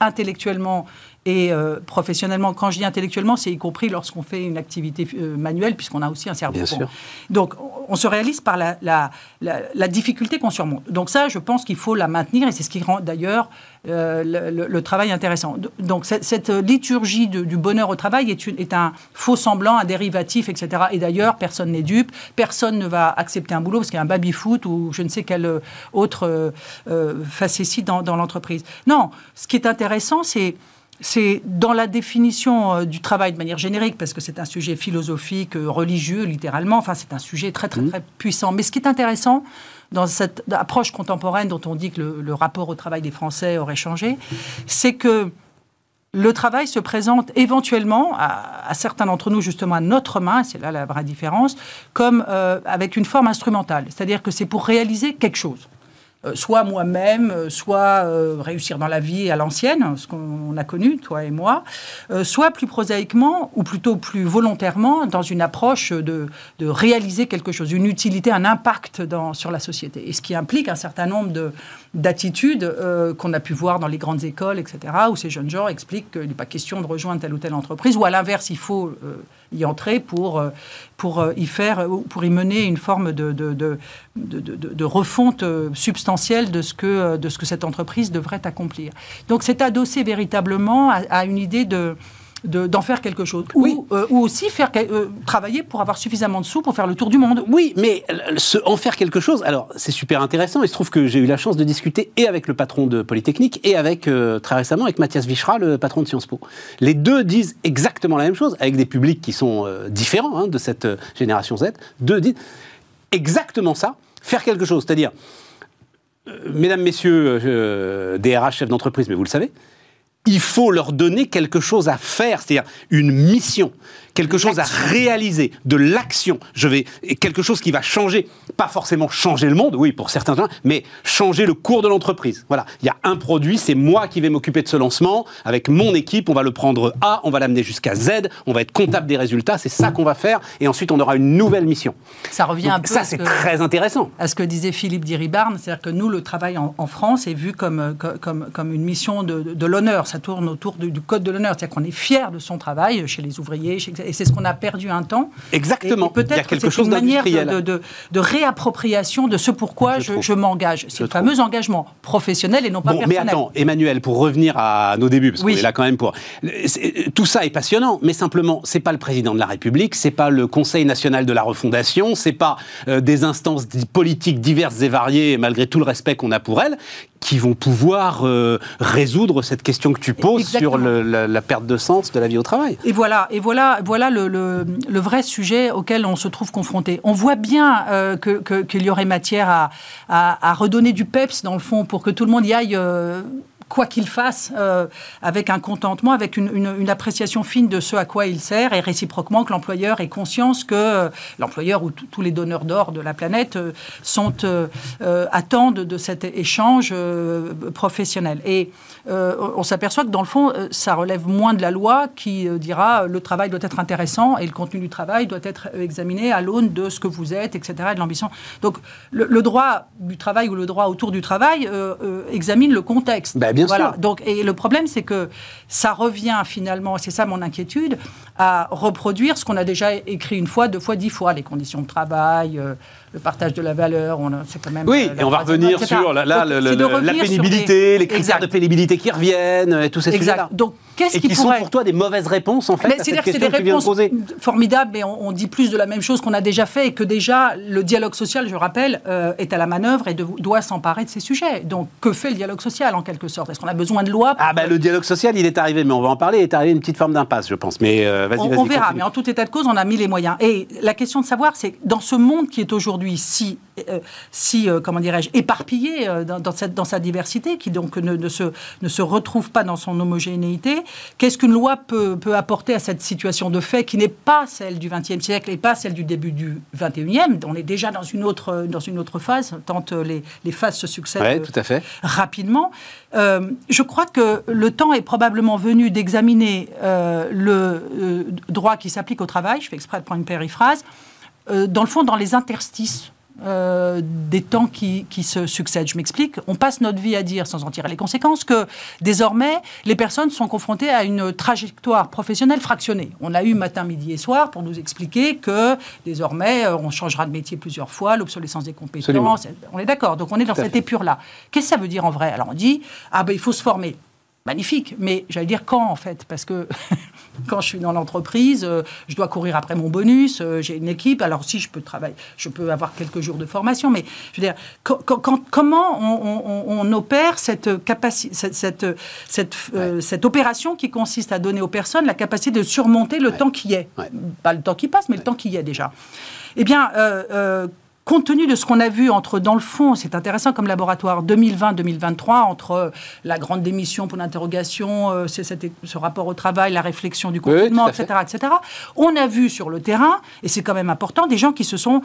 intellectuellement et euh, professionnellement. Quand je dis intellectuellement, c'est y compris lorsqu'on fait une activité euh, manuelle, puisqu'on a aussi un cerveau. Bien sûr. Donc, on se réalise par la, la, la, difficulté qu'on surmonte. Donc ça, je pense qu'il faut la maintenir, et c'est ce qui rend d'ailleurs euh, le, travail intéressant. Donc cette, liturgie du bonheur au travail est, est, un faux semblant, un dérivatif, etc. Et d'ailleurs, personne n'est dupe, personne ne va accepter un boulot parce qu'il y a un baby-foot ou je ne sais quelle autre facétie dans, dans l'entreprise. Non, ce qui est intéressant, c'est c'est dans la définition euh, du travail de manière générique, parce que c'est un sujet philosophique, euh, religieux, littéralement. Enfin, c'est un sujet très, très, mmh. très puissant. Mais ce qui est intéressant dans cette approche contemporaine dont on dit que le, rapport au travail des Français aurait changé, c'est que le travail se présente éventuellement à, certains d'entre nous, justement à notre main, c'est là la vraie différence, comme euh, avec une forme instrumentale. C'est-à-dire que c'est pour réaliser quelque chose. Euh, soit moi-même, euh, soit euh, réussir dans la vie à l'ancienne, ce qu'on a connu, toi et moi, soit plus prosaïquement, ou plutôt plus volontairement, dans une approche de, réaliser quelque chose, une utilité, un impact sur la société. Et ce qui implique un certain nombre de, d'attitudes qu'on a pu voir dans les grandes écoles, etc., où ces jeunes gens expliquent qu'il n'est pas question de rejoindre telle ou telle entreprise, ou à l'inverse, il faut y entrer pour, euh, pour euh, y faire, euh, pour y mener une forme de, de, de, de refonte substantielle de ce, que, de ce que cette entreprise devrait accomplir. Donc c'est adossé véritablement à une idée de d'en faire quelque chose. Ou, euh, ou aussi faire, euh, travailler pour avoir suffisamment de sous pour faire le tour du monde. Oui, mais en faire quelque chose, alors c'est super intéressant. Il se trouve que j'ai eu la chance de discuter et avec le patron de Polytechnique et avec, euh, très récemment, avec Mathias Vichra, le patron de Sciences Po. Les deux disent exactement la même chose, avec des publics qui sont différents hein, de cette génération Z. Deux disent exactement ça, faire quelque chose. C'est-à-dire, mesdames, messieurs, DRH, chefs d'entreprise, mais vous le savez, il faut leur donner quelque chose à faire, c'est-à-dire une mission quelque chose à réaliser, de l'action. Je vais quelque chose qui va changer, pas forcément changer le monde, oui pour certains, mais changer le cours de l'entreprise. Voilà, il y a un produit, c'est moi qui vais m'occuper de ce lancement avec mon équipe. On va le prendre A, on va l'amener jusqu'à Z, on va être comptable des résultats. C'est ça qu'on va faire, et ensuite on aura une nouvelle mission. Ça revient un peu. Ça c'est très intéressant. À ce que disait Philippe Diribarne, c'est-à-dire que nous le travail en, France est vu comme comme comme une mission de, l'honneur. Ça tourne autour du, code de l'honneur, c'est-à-dire qu'on est fier de son travail chez les ouvriers, chez et c'est ce qu'on a perdu un temps. Exactement. Peut-être que c'est une manière de, de, réappropriation de ce pourquoi je, m'engage. C'est le fameux engagement professionnel et non pas bon, personnel. Mais attends, Emmanuel, pour revenir à nos débuts, parce qu'on est là quand même pour... Tout ça est passionnant, mais simplement, c'est pas le président de la République, c'est pas le Conseil national de la refondation, c'est pas euh, des instances politiques diverses et variées, malgré tout le respect qu'on a pour elles, qui vont pouvoir euh, résoudre cette question que tu poses sur la, perte de sens de la vie au travail. Et voilà, et voilà, voilà le, le, vrai sujet auquel on se trouve confronté. On voit bien euh, qu'il y aurait matière à, à, redonner du peps dans le fond pour que tout le monde y aille. Quoi qu'il fasse, euh, avec un contentement, avec une, appréciation fine de ce à quoi il sert, et réciproquement que l'employeur ait conscience que euh, l'employeur ou tous les donneurs d'or de la planète euh, sont, attendent de cet échange professionnel. Et on s'aperçoit que dans le fond, ça relève moins de la loi qui dira le travail doit être intéressant et le contenu du travail doit être examiné à l'aune de ce que vous êtes, etc., et de l'ambition. Donc le, droit du travail ou le droit autour du travail examine le contexte. Ben, bien voilà. sûr. Donc, et le problème, c'est que ça revient finalement, c'est ça mon inquiétude, à reproduire ce qu'on a déjà écrit une fois, deux fois, dix fois, les conditions de travail, euh, le partage de la valeur, c'est quand même... Oui, euh, et on va revenir sur la, la, pénibilité, les critères de pénibilité qui reviennent, et tous ces sujets-là. Donc, qu'est-ce qui, sont pour toi des mauvaises réponses, en fait, à cette question que tu viens de poser formidables, mais on, dit plus de la même chose qu'on a déjà fait, et que déjà, le dialogue social, je rappelle, euh, est à la manœuvre et doit s'emparer de ces sujets. Donc, que fait le dialogue social, en quelque sorte? Est-ce qu'on a besoin de loi Ah, ben, le dialogue social, il est arrivé, mais on va en parler, il est arrivé une petite forme d'impasse, je pense. Mais euh, vas-y, vas-y. On verra, mais en tout état de cause, on a mis les moyens. Et la question de savoir, c'est dans ce monde qui est aujourd'hui si euh, si, euh, comment dirais-je, éparpillé euh, dans, cette, dans sa diversité, qui donc ne, se, ne se retrouve pas dans son homogénéité. Qu'est-ce qu'une loi peut, peut apporter à cette situation de fait qui n'est pas celle du XXe siècle et pas celle du début du XXIe? On est déjà dans une autre, dans une autre phase, tant les, les phases se succèdent tout à fait. rapidement. je crois que le temps est probablement venu d'examiner le droit qui s'applique au travail, je fais exprès de prendre une périphrase, dans le fond, dans les interstices euh, des temps qui, se succèdent. Je m'explique. On passe notre vie à dire, sans en tirer les conséquences, que désormais, les personnes sont confrontées à une trajectoire professionnelle fractionnée. On a eu matin, midi et soir pour nous expliquer que désormais, euh, on changera de métier plusieurs fois, l'obsolescence des compétences. On est d'accord. Donc on est dans cette épure-là. Qu'est-ce que ça veut dire en vrai? Alors on dit, ah ben il faut se former magnifique. Mais j'allais dire quand, en fait Parce que quand je suis dans l'entreprise, euh, je dois courir après mon bonus, euh, j'ai une équipe. Alors, si je peux travailler, je peux avoir quelques jours de formation. Mais je veux dire, comment on, opère cette, capacité, cette, cette, euh, cette, opération qui consiste à donner aux personnes la capacité de surmonter le temps qui est Pas le temps qui passe, mais le temps qui y est déjà. Eh bien, compte tenu de ce qu'on a vu entre, dans le fond, c'est intéressant comme laboratoire, 2020-2023, entre la grande démission pour l'interrogation, euh, ce rapport au travail, la réflexion du confinement, etc., etc., on a vu sur le terrain, et c'est quand même important, des gens qui se sont,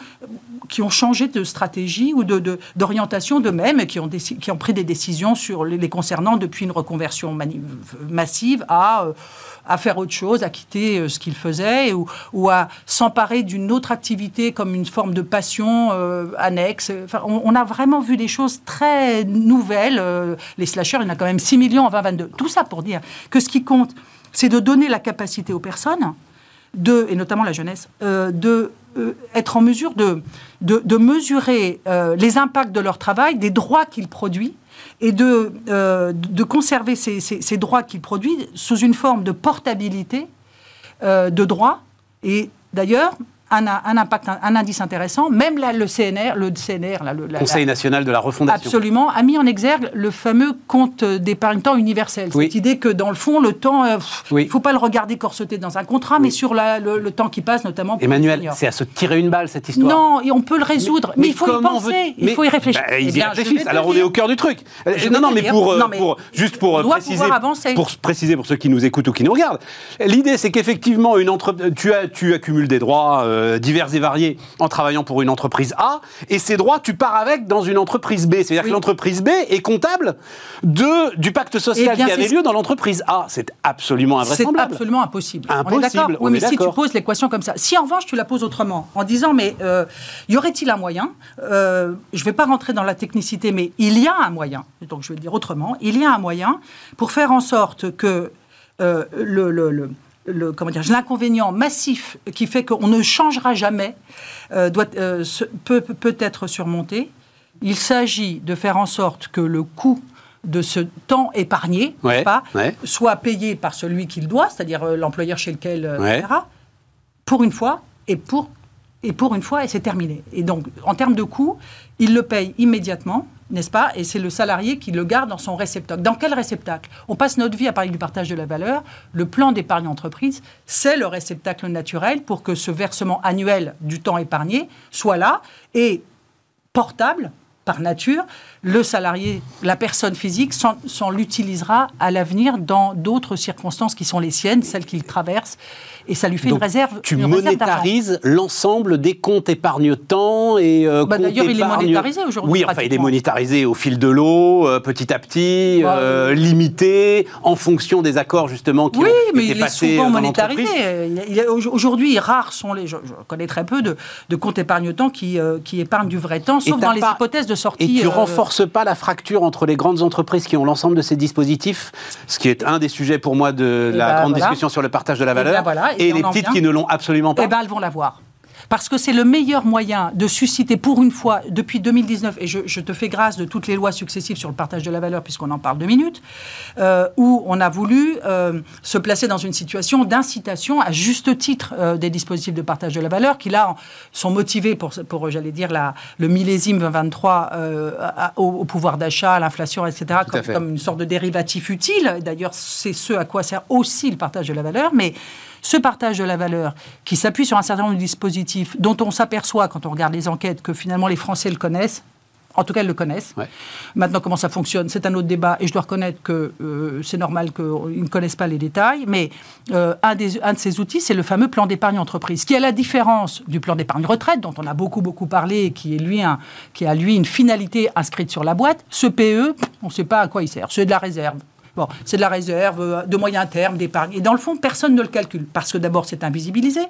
qui ont changé de stratégie ou de, d'orientation d'eux-mêmes, qui ont, qui ont pris des décisions sur les, concernant depuis une reconversion massive à... Euh, à faire autre chose, à quitter euh, ce qu'il faisait ou, à s'emparer d'une autre activité comme une forme de passion euh, annexe. On, a vraiment vu des choses très nouvelles. Euh, les slashers, il y en a quand même 6 millions en 2022. Tout ça pour dire que ce qui compte, c'est de donner la capacité aux personnes, de, et notamment la jeunesse, de être en mesure de, de mesurer les impacts de leur travail, des droits qu'ils produisent, et de, euh, conserver ces, ces, droits qu'il produit sous une forme de portabilité euh, de droits. Et d'ailleurs, un, un, impact, un, indice intéressant. Même là, le CNR, le CNR, là, le Conseil national de la refondation, absolument, a mis en exergue le fameux compte d'épargne temps universel. Cette idée que dans le fond, le temps, euh, il ne faut pas le regarder corseté dans un contrat, mais sur la, le, temps qui passe, notamment. Pour Emmanuel, c'est à se tirer une balle cette histoire. Non, et on peut le résoudre, mais, il faut y penser, il faut y réfléchir. Bah, ils y eh réfléchissent. Alors on est au cœur du truc. non, non, mais pour, euh, pour juste pour préciser, pour préciser pour ceux qui nous écoutent ou qui nous regardent, l'idée c'est qu'effectivement une tu, as, tu accumules des droits euh, divers et variés en travaillant pour une entreprise A, et ces droits, tu pars avec dans une entreprise B. C'est-à-dire que l'entreprise B est comptable de, du pacte social eh qui avait lieu dans l'entreprise A. C'est absolument invraisemblable. C'est absolument impossible. Impossible. oui, mais si tu poses l'équation comme ça, si en revanche tu la poses autrement, en disant, mais euh, y aurait-il un moyen euh, Je ne vais pas rentrer dans la technicité, mais il y a un moyen, donc je vais dire autrement, il y a un moyen pour faire en sorte que euh, le, le comment dire, l'inconvénient massif qui fait qu'on ne changera jamais euh, doit, euh, peut, peut être surmonté. Il s'agit de faire en sorte que le coût de ce temps épargné pas, soit payé par celui qu'il doit, c'est-à-dire euh, l'employeur chez lequel, etc., pour une fois et pour, et pour une fois, et c'est terminé. Et donc, en termes de coût, il le paye immédiatement, n'est-ce pas? Et c'est le salarié qui le garde dans son réceptacle. Dans quel réceptacle? On passe notre vie à parler du partage de la valeur. Le plan d'épargne entreprise, c'est le réceptacle naturel pour que ce versement annuel du temps épargné soit là et portable par nature, le salarié, la personne physique, s'en l'utilisera à l'avenir dans d'autres circonstances qui sont les siennes, celles qu'il traverse et ça lui fait une réserve. Tu monétarises l'ensemble des comptes épargne-temps et euh, bah, D'ailleurs, il est monétarisé aujourd'hui. Oui, enfin, il est monétarisé au fil de l'eau, euh, petit à petit, bah, euh, limité, en fonction des accords justement qui oui, ont mais il est souvent monétarisé. Aujourd'hui, rares sont les. Je, connais très peu de, de comptes épargne-temps qui, qui épargnent du vrai temps, sauf dans les hypothèses de sortie. Et tu ne renforces pas la fracture entre les grandes entreprises qui ont l'ensemble de ces dispositifs, ce qui est un des sujets pour moi de la bah, grande discussion sur le partage de la valeur. voilà, et, les petites qui ne l'ont absolument pas Eh bien, elles vont l'avoir. Parce que c'est le meilleur moyen de susciter pour une fois, depuis 2019, et je, te fais grâce de toutes les lois successives sur le partage de la valeur, puisqu'on en parle deux minutes, euh, où on a voulu euh, se placer dans une situation d'incitation à juste titre euh, des dispositifs de partage de la valeur, qui là sont motivés pour, pour j'allais dire, la, le millésime 2023 au, pouvoir d'achat, à l'inflation, etc., comme, comme, une sorte de dérivatif utile. D'ailleurs, c'est ce à quoi sert aussi le partage de la valeur, mais ce partage de la valeur, qui s'appuie sur un certain nombre de dispositifs dont on s'aperçoit quand on regarde les enquêtes que finalement les Français le connaissent, en tout cas, ils le connaissent. Maintenant, comment ça fonctionne, c'est un autre débat. Et je dois reconnaître que euh, c'est normal qu'ils ne connaissent pas les détails. Mais euh, un, des, un de ces outils, c'est le fameux plan d'épargne entreprise, qui a la différence du plan d'épargne retraite, dont on a beaucoup, beaucoup parlé, et qui, est lui qui a lui une finalité inscrite sur la boîte. Ce PE, on ne sait pas à quoi il sert. C'est de la réserve c'est de la réserve euh, de moyen terme, d'épargne. Et dans le fond, personne ne le calcule parce que d'abord c'est invisibilisé,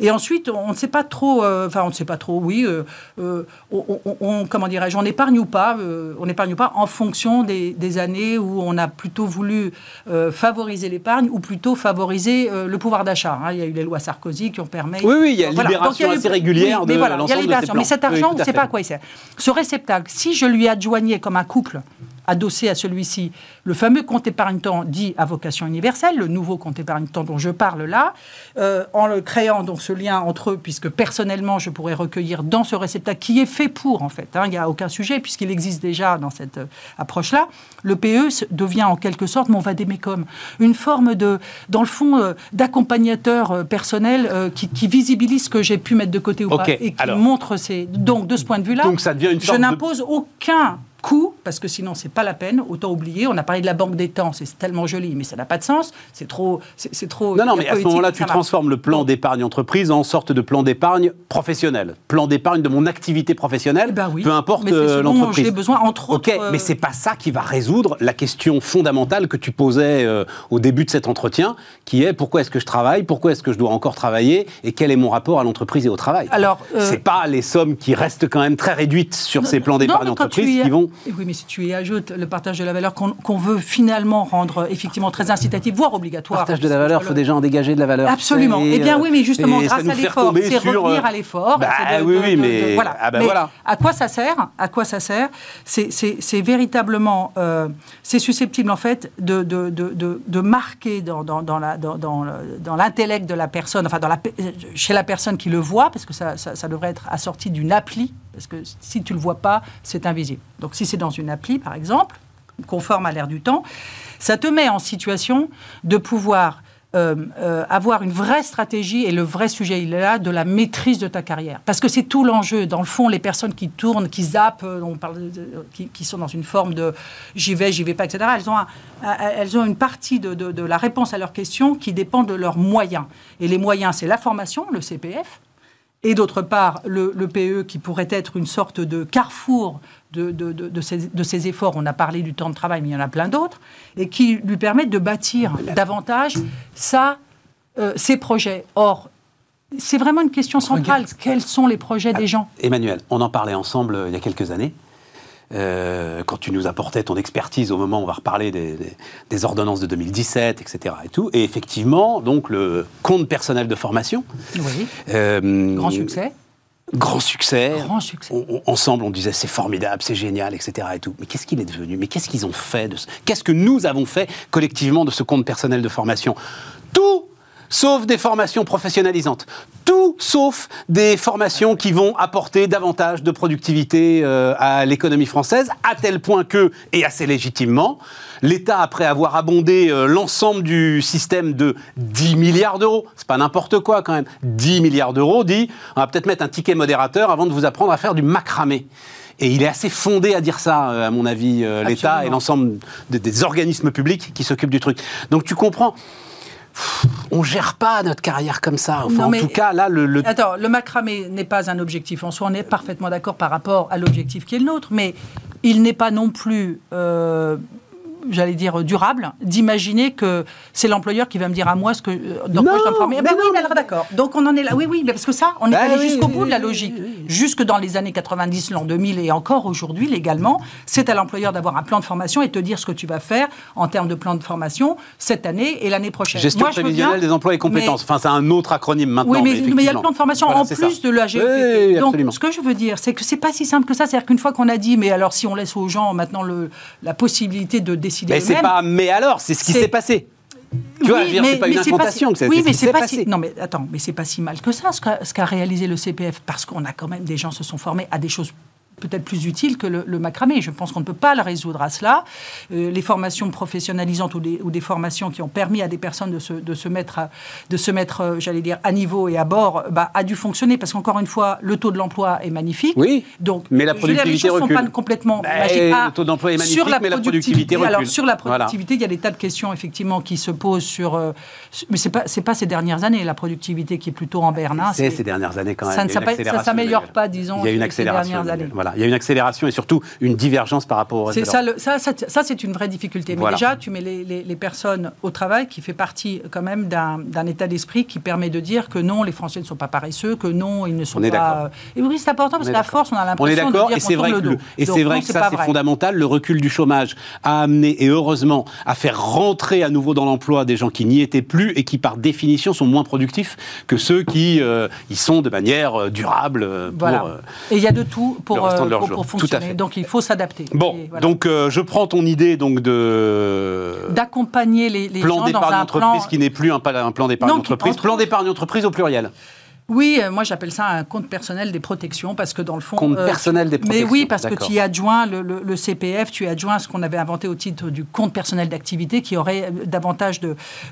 et ensuite on ne sait pas trop. Euh, enfin, on ne sait pas trop. Oui, euh, on, comment dirais-je, on épargne ou pas On épargne ou pas en fonction des, années où on a plutôt voulu favoriser l'épargne ou plutôt favoriser le pouvoir d'achat. Hein. Il y a eu les lois Sarkozy qui ont permis. Oui, oui, il y a une libération assez régulière de l'ensemble de ces Mais cet argent, on ne sait pas à quoi il sert. Ce réceptacle, si je lui adjoignais comme un couple adossé à celui-ci. Le fameux compte épargne-temps dit à vocation universelle, le nouveau compte épargne-temps dont je parle là, euh, en le créant donc ce lien entre eux, puisque personnellement je pourrais recueillir dans ce réceptacle qui est fait pour en fait, hein, il n'y a aucun sujet puisqu'il existe déjà dans cette euh, approche-là, le PE devient en quelque sorte mon vadémécum, une forme de, dans le fond, euh, d'accompagnateur personnel qui, visibilise ce que j'ai pu mettre de côté ou pas et qui montre ces... Donc de ce point de vue-là, je n'impose aucun coût, parce que sinon, c'est pas la peine. Autant oublier. On a parlé de la banque des temps, c'est tellement joli, mais ça n'a pas de sens. C'est trop. C'est trop. Non, non, mais à ce moment-là, tu transformes le plan d'épargne entreprise en sorte de plan d'épargne professionnel. Plan d'épargne de mon activité professionnelle, eh ben oui, peu importe euh, l'entreprise. J'ai besoin, entre autres. Ok, mais c'est pas ça qui va résoudre la question fondamentale que tu posais euh, au début de cet entretien, qui est pourquoi est-ce que je travaille, pourquoi est-ce que je dois encore travailler, et quel est mon rapport à l'entreprise et au travail? Alors, euh, c'est pas les sommes qui restent quand même très réduites sur ces plans d'épargne entreprise qui vont oui, mais si tu y ajoutes le partage de la valeur qu'on veut finalement rendre effectivement très incitatif, voire obligatoire. Partage de la valeur, il faut déjà en dégager de la valeur. Absolument. Eh bien oui, mais justement, grâce à l'effort, c'est revenir à l'effort. Bah, oui, oui, mais, voilà. Ah, bah, voilà. À quoi ça sert? À quoi ça sert? C'est véritablement, euh, c'est susceptible en fait de, de, de, de marquer dans, dans, dans l'intellect dans, de la personne, enfin dans la, chez la personne qui le voit, parce que ça, ça, ça devrait être assorti d'une appli parce que si tu ne le vois pas, c'est invisible. Donc si c'est dans une appli, par exemple, conforme à l'ère du temps, ça te met en situation de pouvoir euh, euh, avoir une vraie stratégie et le vrai sujet, il est là, de la maîtrise de ta carrière. Parce que c'est tout l'enjeu. Dans le fond, les personnes qui tournent, qui zappent, euh, on parle qui, sont dans une forme de j'y vais, j'y vais pas, etc., elles ont, elles ont une partie de, de, la réponse à leurs questions qui dépend de leurs moyens. Et les moyens, c'est la formation, le CPF, et d'autre part le, PE qui pourrait être une sorte de carrefour de, de, ces, efforts. On a parlé du temps de travail, mais il y en a plein d'autres, et qui lui permettent de bâtir davantage ça, euh, ses projets. Or, c'est vraiment une question centrale. Quels sont les projets des gens? Emmanuel, on en parlait ensemble euh, il y a quelques années. Euh, quand tu nous apportais ton expertise au moment où on va reparler des, ordonnances de 2017, etc. Et, tout. et effectivement, donc le compte personnel de formation. Oui. Euh, grand succès. Grand succès. Grand succès. ensemble, on disait c'est formidable, c'est génial, etc. Et tout. Mais qu'est-ce qu'il est devenu? Mais qu'est-ce qu'ils ont fait de Qu'est-ce que nous avons fait collectivement de ce compte personnel de formation? Tout sauf des formations professionnalisantes. Tout sauf des formations qui vont apporter davantage de productivité euh, à l'économie française, à tel point que, et assez légitimement, l'État, après avoir abondé euh, l'ensemble du système de 10 milliards d'euros, c'est pas n'importe quoi quand même, 10 milliards d'euros, dit on va peut-être mettre un ticket modérateur avant de vous apprendre à faire du macramé. Et il est assez fondé à dire ça, à mon avis, l'État et l'ensemble des organismes publics qui s'occupent du truc. Donc tu comprends on gère pas notre carrière comme ça. Enfin, en tout cas, là, le, Attends, le macramé n'est pas un objectif en soi. On est parfaitement d'accord par rapport à l'objectif qui est le nôtre, mais il n'est pas non plus euh, j'allais dire, durable, d'imaginer que c'est l'employeur qui va me dire à moi ce que, euh, dans quoi je dois me former. Ben oui, alors d'accord. Donc on en est là. Oui, oui, mais parce que ça, on est ben allé jusqu'au bout de la logique. Jusque dans les années 90, l'an 2000 et encore aujourd'hui, légalement, c'est à l'employeur d'avoir un plan de formation et te dire ce que tu vas faire en termes de plan de formation cette année et l'année prochaine. Gestion prévisionnelle des emplois et compétences. enfin, c'est un autre acronyme maintenant. Oui, mais, il y a le plan de formation en plus de la GEPP. Donc, ce que je veux dire, c'est que c'est pas si simple que ça. C'est-à-dire qu'une fois qu'on a dit, mais alors si on laisse aux gens maintenant le, la possibilité de décider mais c'est pas mais alors, c'est ce qui s'est passé. Tu vois, c'est pas une incantation que Oui, mais c'est pas si... Non, mais attends, mais c'est pas si mal que ça ce qu'a réalisé le CPF, parce qu'on a quand même des gens se sont formés à des choses peut-être plus utile que le, macramé. Je pense qu'on ne peut pas le résoudre à cela. Euh, les formations professionnalisantes ou des, ou des, formations qui ont permis à des personnes de se, de se mettre, de se mettre euh, j'allais dire, à niveau et à bord, bah, a dû fonctionner parce qu'encore une fois, le taux de l'emploi est magnifique. Oui. Donc, mais la productivité recule. ne sont pas complètement bah, Le taux d'emploi est magnifique, sur la mais la productivité recule. Alors, sur la productivité, il y a des tas de questions effectivement qui se posent sur. Euh, mais c'est pas, c'est pas ces dernières années la productivité qui est plutôt en berne. Hein, c'est ces dernières années quand même. Ça ne s'améliore pas, disons. Il y a une accélération. Voilà, il y a une accélération et surtout une divergence par rapport au reste ça, ça, ça, c'est une vraie difficulté. Mais déjà, tu mets les, personnes au travail qui fait partie quand même d'un état d'esprit qui permet de dire que non, les Français ne sont pas paresseux, que non, ils ne sont on est pas. Et oui, c'est important parce que la force, on a l'impression de dire et c'est vrai, que et c'est vrai que ça, c'est fondamental. Le recul du chômage a amené, et heureusement, à faire rentrer à nouveau dans l'emploi des gens qui n'y étaient plus et qui, par définition, sont moins productifs que ceux qui euh, y sont de manière euh, durable. Euh, pour, et il y a de tout pour, pour, pour fonctionner. Donc il faut s'adapter. Bon, donc euh, je prends ton idée donc de d'accompagner les, les plan d'épargne entreprise qui n'est plus un, un plan d'épargne entreprise, plan d'épargne entreprise au pluriel. Oui, euh, moi j'appelle ça un compte personnel des protections parce que dans le fond. Compte euh, personnel des protections. Mais oui, parce que tu y adjoins le, le, CPF, tu y adjoins ce qu'on avait inventé au titre du compte personnel d'activité qui aurait euh, davantage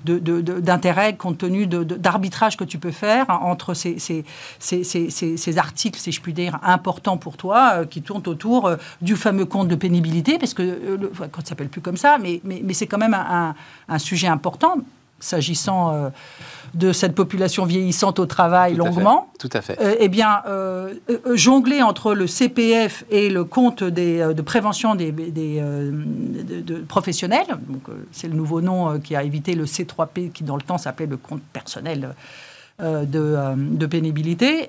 d'intérêt de, de, compte tenu d'arbitrage que tu peux faire entre ces, ces, ces, ces, articles, si je puis dire, importants pour toi, qui tournent autour du fameux compte de pénibilité, parce que le compte ne s'appelle plus comme ça, mais, mais, mais c'est quand même un, un, sujet important s'agissant de cette population vieillissante au travail longuement. tout à fait. Euh, eh bien, euh, euh, jongler entre le CPF et le compte de prévention des, de, professionnels, c'est le nouveau nom qui a évité le C3P qui dans le temps s'appelait le compte personnel de, pénibilité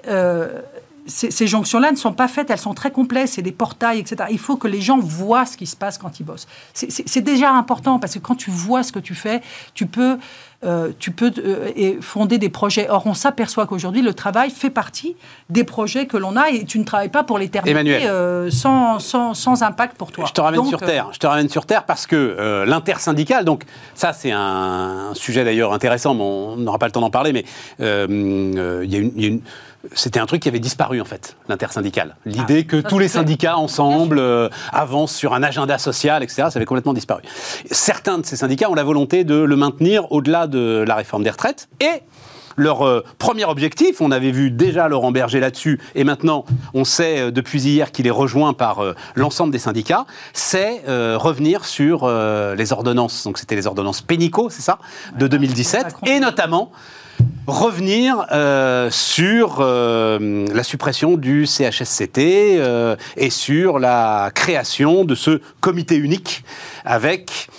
ces, jonctions-là ne sont pas faites, elles sont très complexes, c'est des portails, etc. Il faut que les gens voient ce qui se passe quand ils bossent. C'est déjà important parce que quand tu vois ce que tu fais, tu peux euh, tu peux euh, fonder des projets. Or, on s'aperçoit qu'aujourd'hui, le travail fait partie des projets que l'on a et tu ne travailles pas pour l'éternité euh, sans, sans, impact pour toi. Je te ramène sur Terre. Je te ramène sur Terre parce que l'intersyndical, donc ça c'est un, sujet d'ailleurs intéressant, mais on n'aura pas le temps d'en parler, mais il y a une c'était un truc qui avait disparu en fait, l'intersyndical. L'idée ah, que tous les syndicats ensemble euh, avancent sur un agenda social, etc., ça avait complètement disparu. Certains de ces syndicats ont la volonté de le maintenir au-delà de la réforme des retraites et leur euh, premier objectif, on avait vu déjà Laurent Berger là-dessus, et maintenant on sait euh, depuis hier qu'il est rejoint par l'ensemble des syndicats, c'est revenir sur les ordonnances, donc c'était les ordonnances Pénico, c'est ça, de 2017, et notamment revenir euh, sur euh, la suppression du CHSCT euh, et sur la création de ce comité unique avec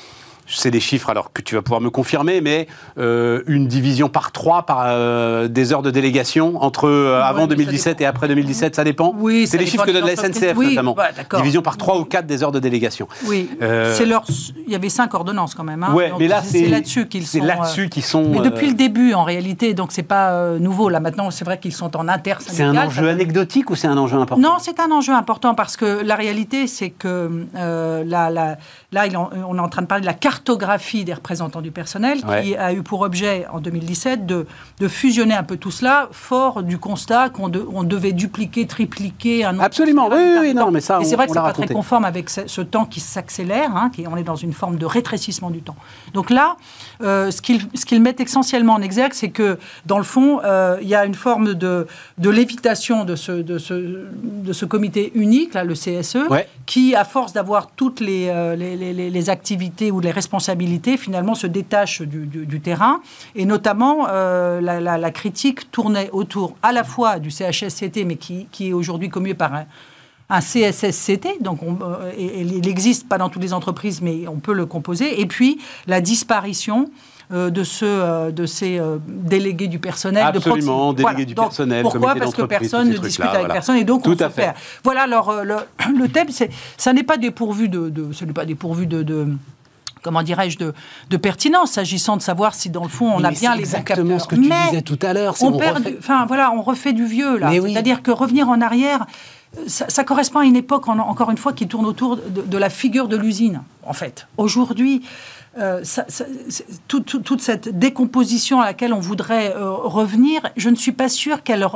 c'est des chiffres alors que tu vas pouvoir me confirmer, mais euh, une division par trois par euh, des heures de délégation entre euh, avant 2017 et après 2017, ça dépend. Oui, c'est les chiffres que donne la SNCF notamment. division par trois ou quatre des heures de délégation. Oui, c'est leur. Il y avait cinq ordonnances quand même. Hein, ouais, mais là c'est là-dessus qu'ils sont. C'est là-dessus qu'ils sont. Mais depuis le début en réalité, donc c'est pas nouveau. Là maintenant, c'est vrai qu'ils sont en intersyndical. C'est un enjeu anecdotique ou c'est un enjeu important? Non, c'est un enjeu important parce que la réalité, c'est que là, là, là, on est en train de parler de la carte cartographie des représentants du personnel qui a eu pour objet en 2017 de, de, fusionner un peu tout cela, fort du constat qu'on on devait dupliquer, tripliquer un Absolument, oui, oui, non, mais ça, Et c'est vrai que c'est pas très conforme avec ce, temps qui s'accélère, hein, qui, on est dans une forme de rétrécissement du temps. Donc là, euh, ce qu'ils mettent essentiellement en exergue, c'est que, dans le fond, euh, il y a une forme de, de lévitation de ce, de, ce, de ce comité unique, là, le CSE, qui, à force d'avoir toutes les, euh, les, les, les, activités ou les responsabilités, finalement se détache du, du, terrain. Et notamment, la, la, la, critique tournait autour à la fois du CHSCT, mais qui, qui est aujourd'hui commué par un un CSSCT, donc on, euh, il n'existe pas dans toutes les entreprises, mais on peut le composer. Et puis la disparition euh, de, ce, euh, de ces délégués du personnel. Absolument, délégués du personnel. Pourquoi Parce que personne ne discute avec personne et donc Tout on à fait. Voilà, alors le, le thème, ça n'est pas dépourvu de, de ce n'est pas dépourvu de, de comment dirais-je, de, de, pertinence, s'agissant de savoir si dans le fond on a bien les exactement ce que tu disais tout à l'heure. On, perd, enfin voilà, on refait du vieux là. C'est-à-dire que revenir en arrière, ça, correspond à une époque, encore une fois, qui tourne autour de, la figure de l'usine, en fait. Aujourd'hui, euh, toute cette décomposition à laquelle on voudrait euh, revenir, je ne suis pas sûre qu'elle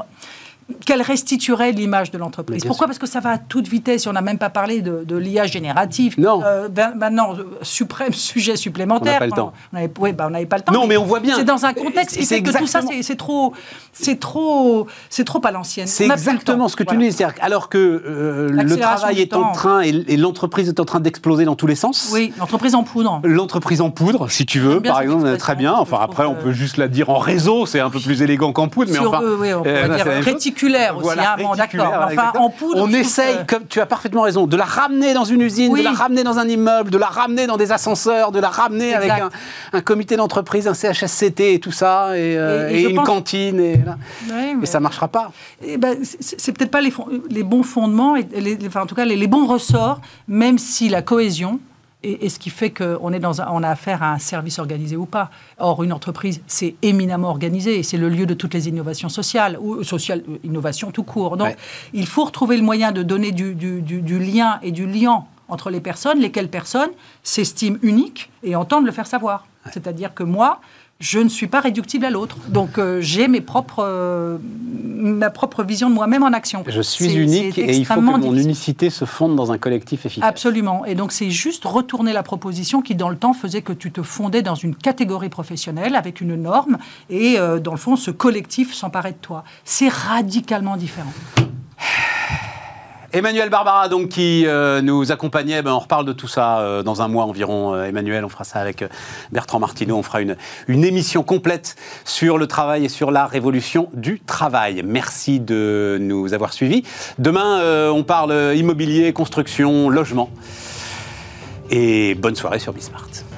qu'elle restituerait l'image de l'entreprise. Pourquoi Parce que ça va à toute vitesse. On n'a même pas parlé de, de l'IA génératif. Non. Euh, ben, maintenant, euh, suprême sujet supplémentaire. On n'a pas le temps. On n'avait oui, ben, pas le temps. Non, mais, on voit bien. C'est dans un contexte qui fait que tout ça, c'est trop, c'est trop, c'est trop à l'ancienne. C'est exactement ce que tu dis. Alors que euh, le travail est en train et, l'entreprise est en train d'exploser dans tous les sens. Oui, l'entreprise en poudre. L'entreprise en poudre, si tu veux, par exemple, très bien. Enfin, après, on peut juste la dire en réseau. C'est un peu plus élégant qu'en poudre, mais enfin. Hein, bon, d'accord. Enfin, en poudre. On essaye, comme tu as parfaitement raison, de la ramener dans une usine, de la ramener dans un immeuble, de la ramener dans des ascenseurs, de la ramener avec un, comité d'entreprise, un CHSCT et tout ça, et, euh, une cantine, et, et ça ne marchera pas. Eh ben, c'est peut-être pas les, les, bons fondements, et les, enfin, en tout cas les, les bons ressorts, même si la cohésion, et, ce qui fait qu'on est dans on a affaire à un service organisé ou pas. Or, une entreprise, c'est éminemment organisé et c'est le lieu de toutes les innovations sociales ou sociales, euh, innovations tout court. Donc, il faut retrouver le moyen de donner du, du, lien et du lien entre les personnes, lesquelles personnes s'estiment uniques et entendent le faire savoir. C'est-à-dire que moi, je ne suis pas réductible à l'autre. Donc euh, j'ai mes propres, euh, ma propre vision de moi-même en action. Je suis unique et il faut que mon unicité se fonde dans un collectif efficace. Absolument. Et donc c'est juste retourner la proposition qui dans le temps faisait que tu te fondais dans une catégorie professionnelle avec une norme et euh, dans le fond ce collectif s'emparait de toi. C'est radicalement différent. Emmanuel Barbara, donc, qui euh, nous accompagnait, ben, on reparle de tout ça euh, dans un mois environ. Euh, Emmanuel, on fera ça avec Bertrand Martineau. On fera une, une émission complète sur le travail et sur la révolution du travail. Merci de nous avoir suivis. Demain, on parle immobilier, construction, logement. Et bonne soirée sur Bismart.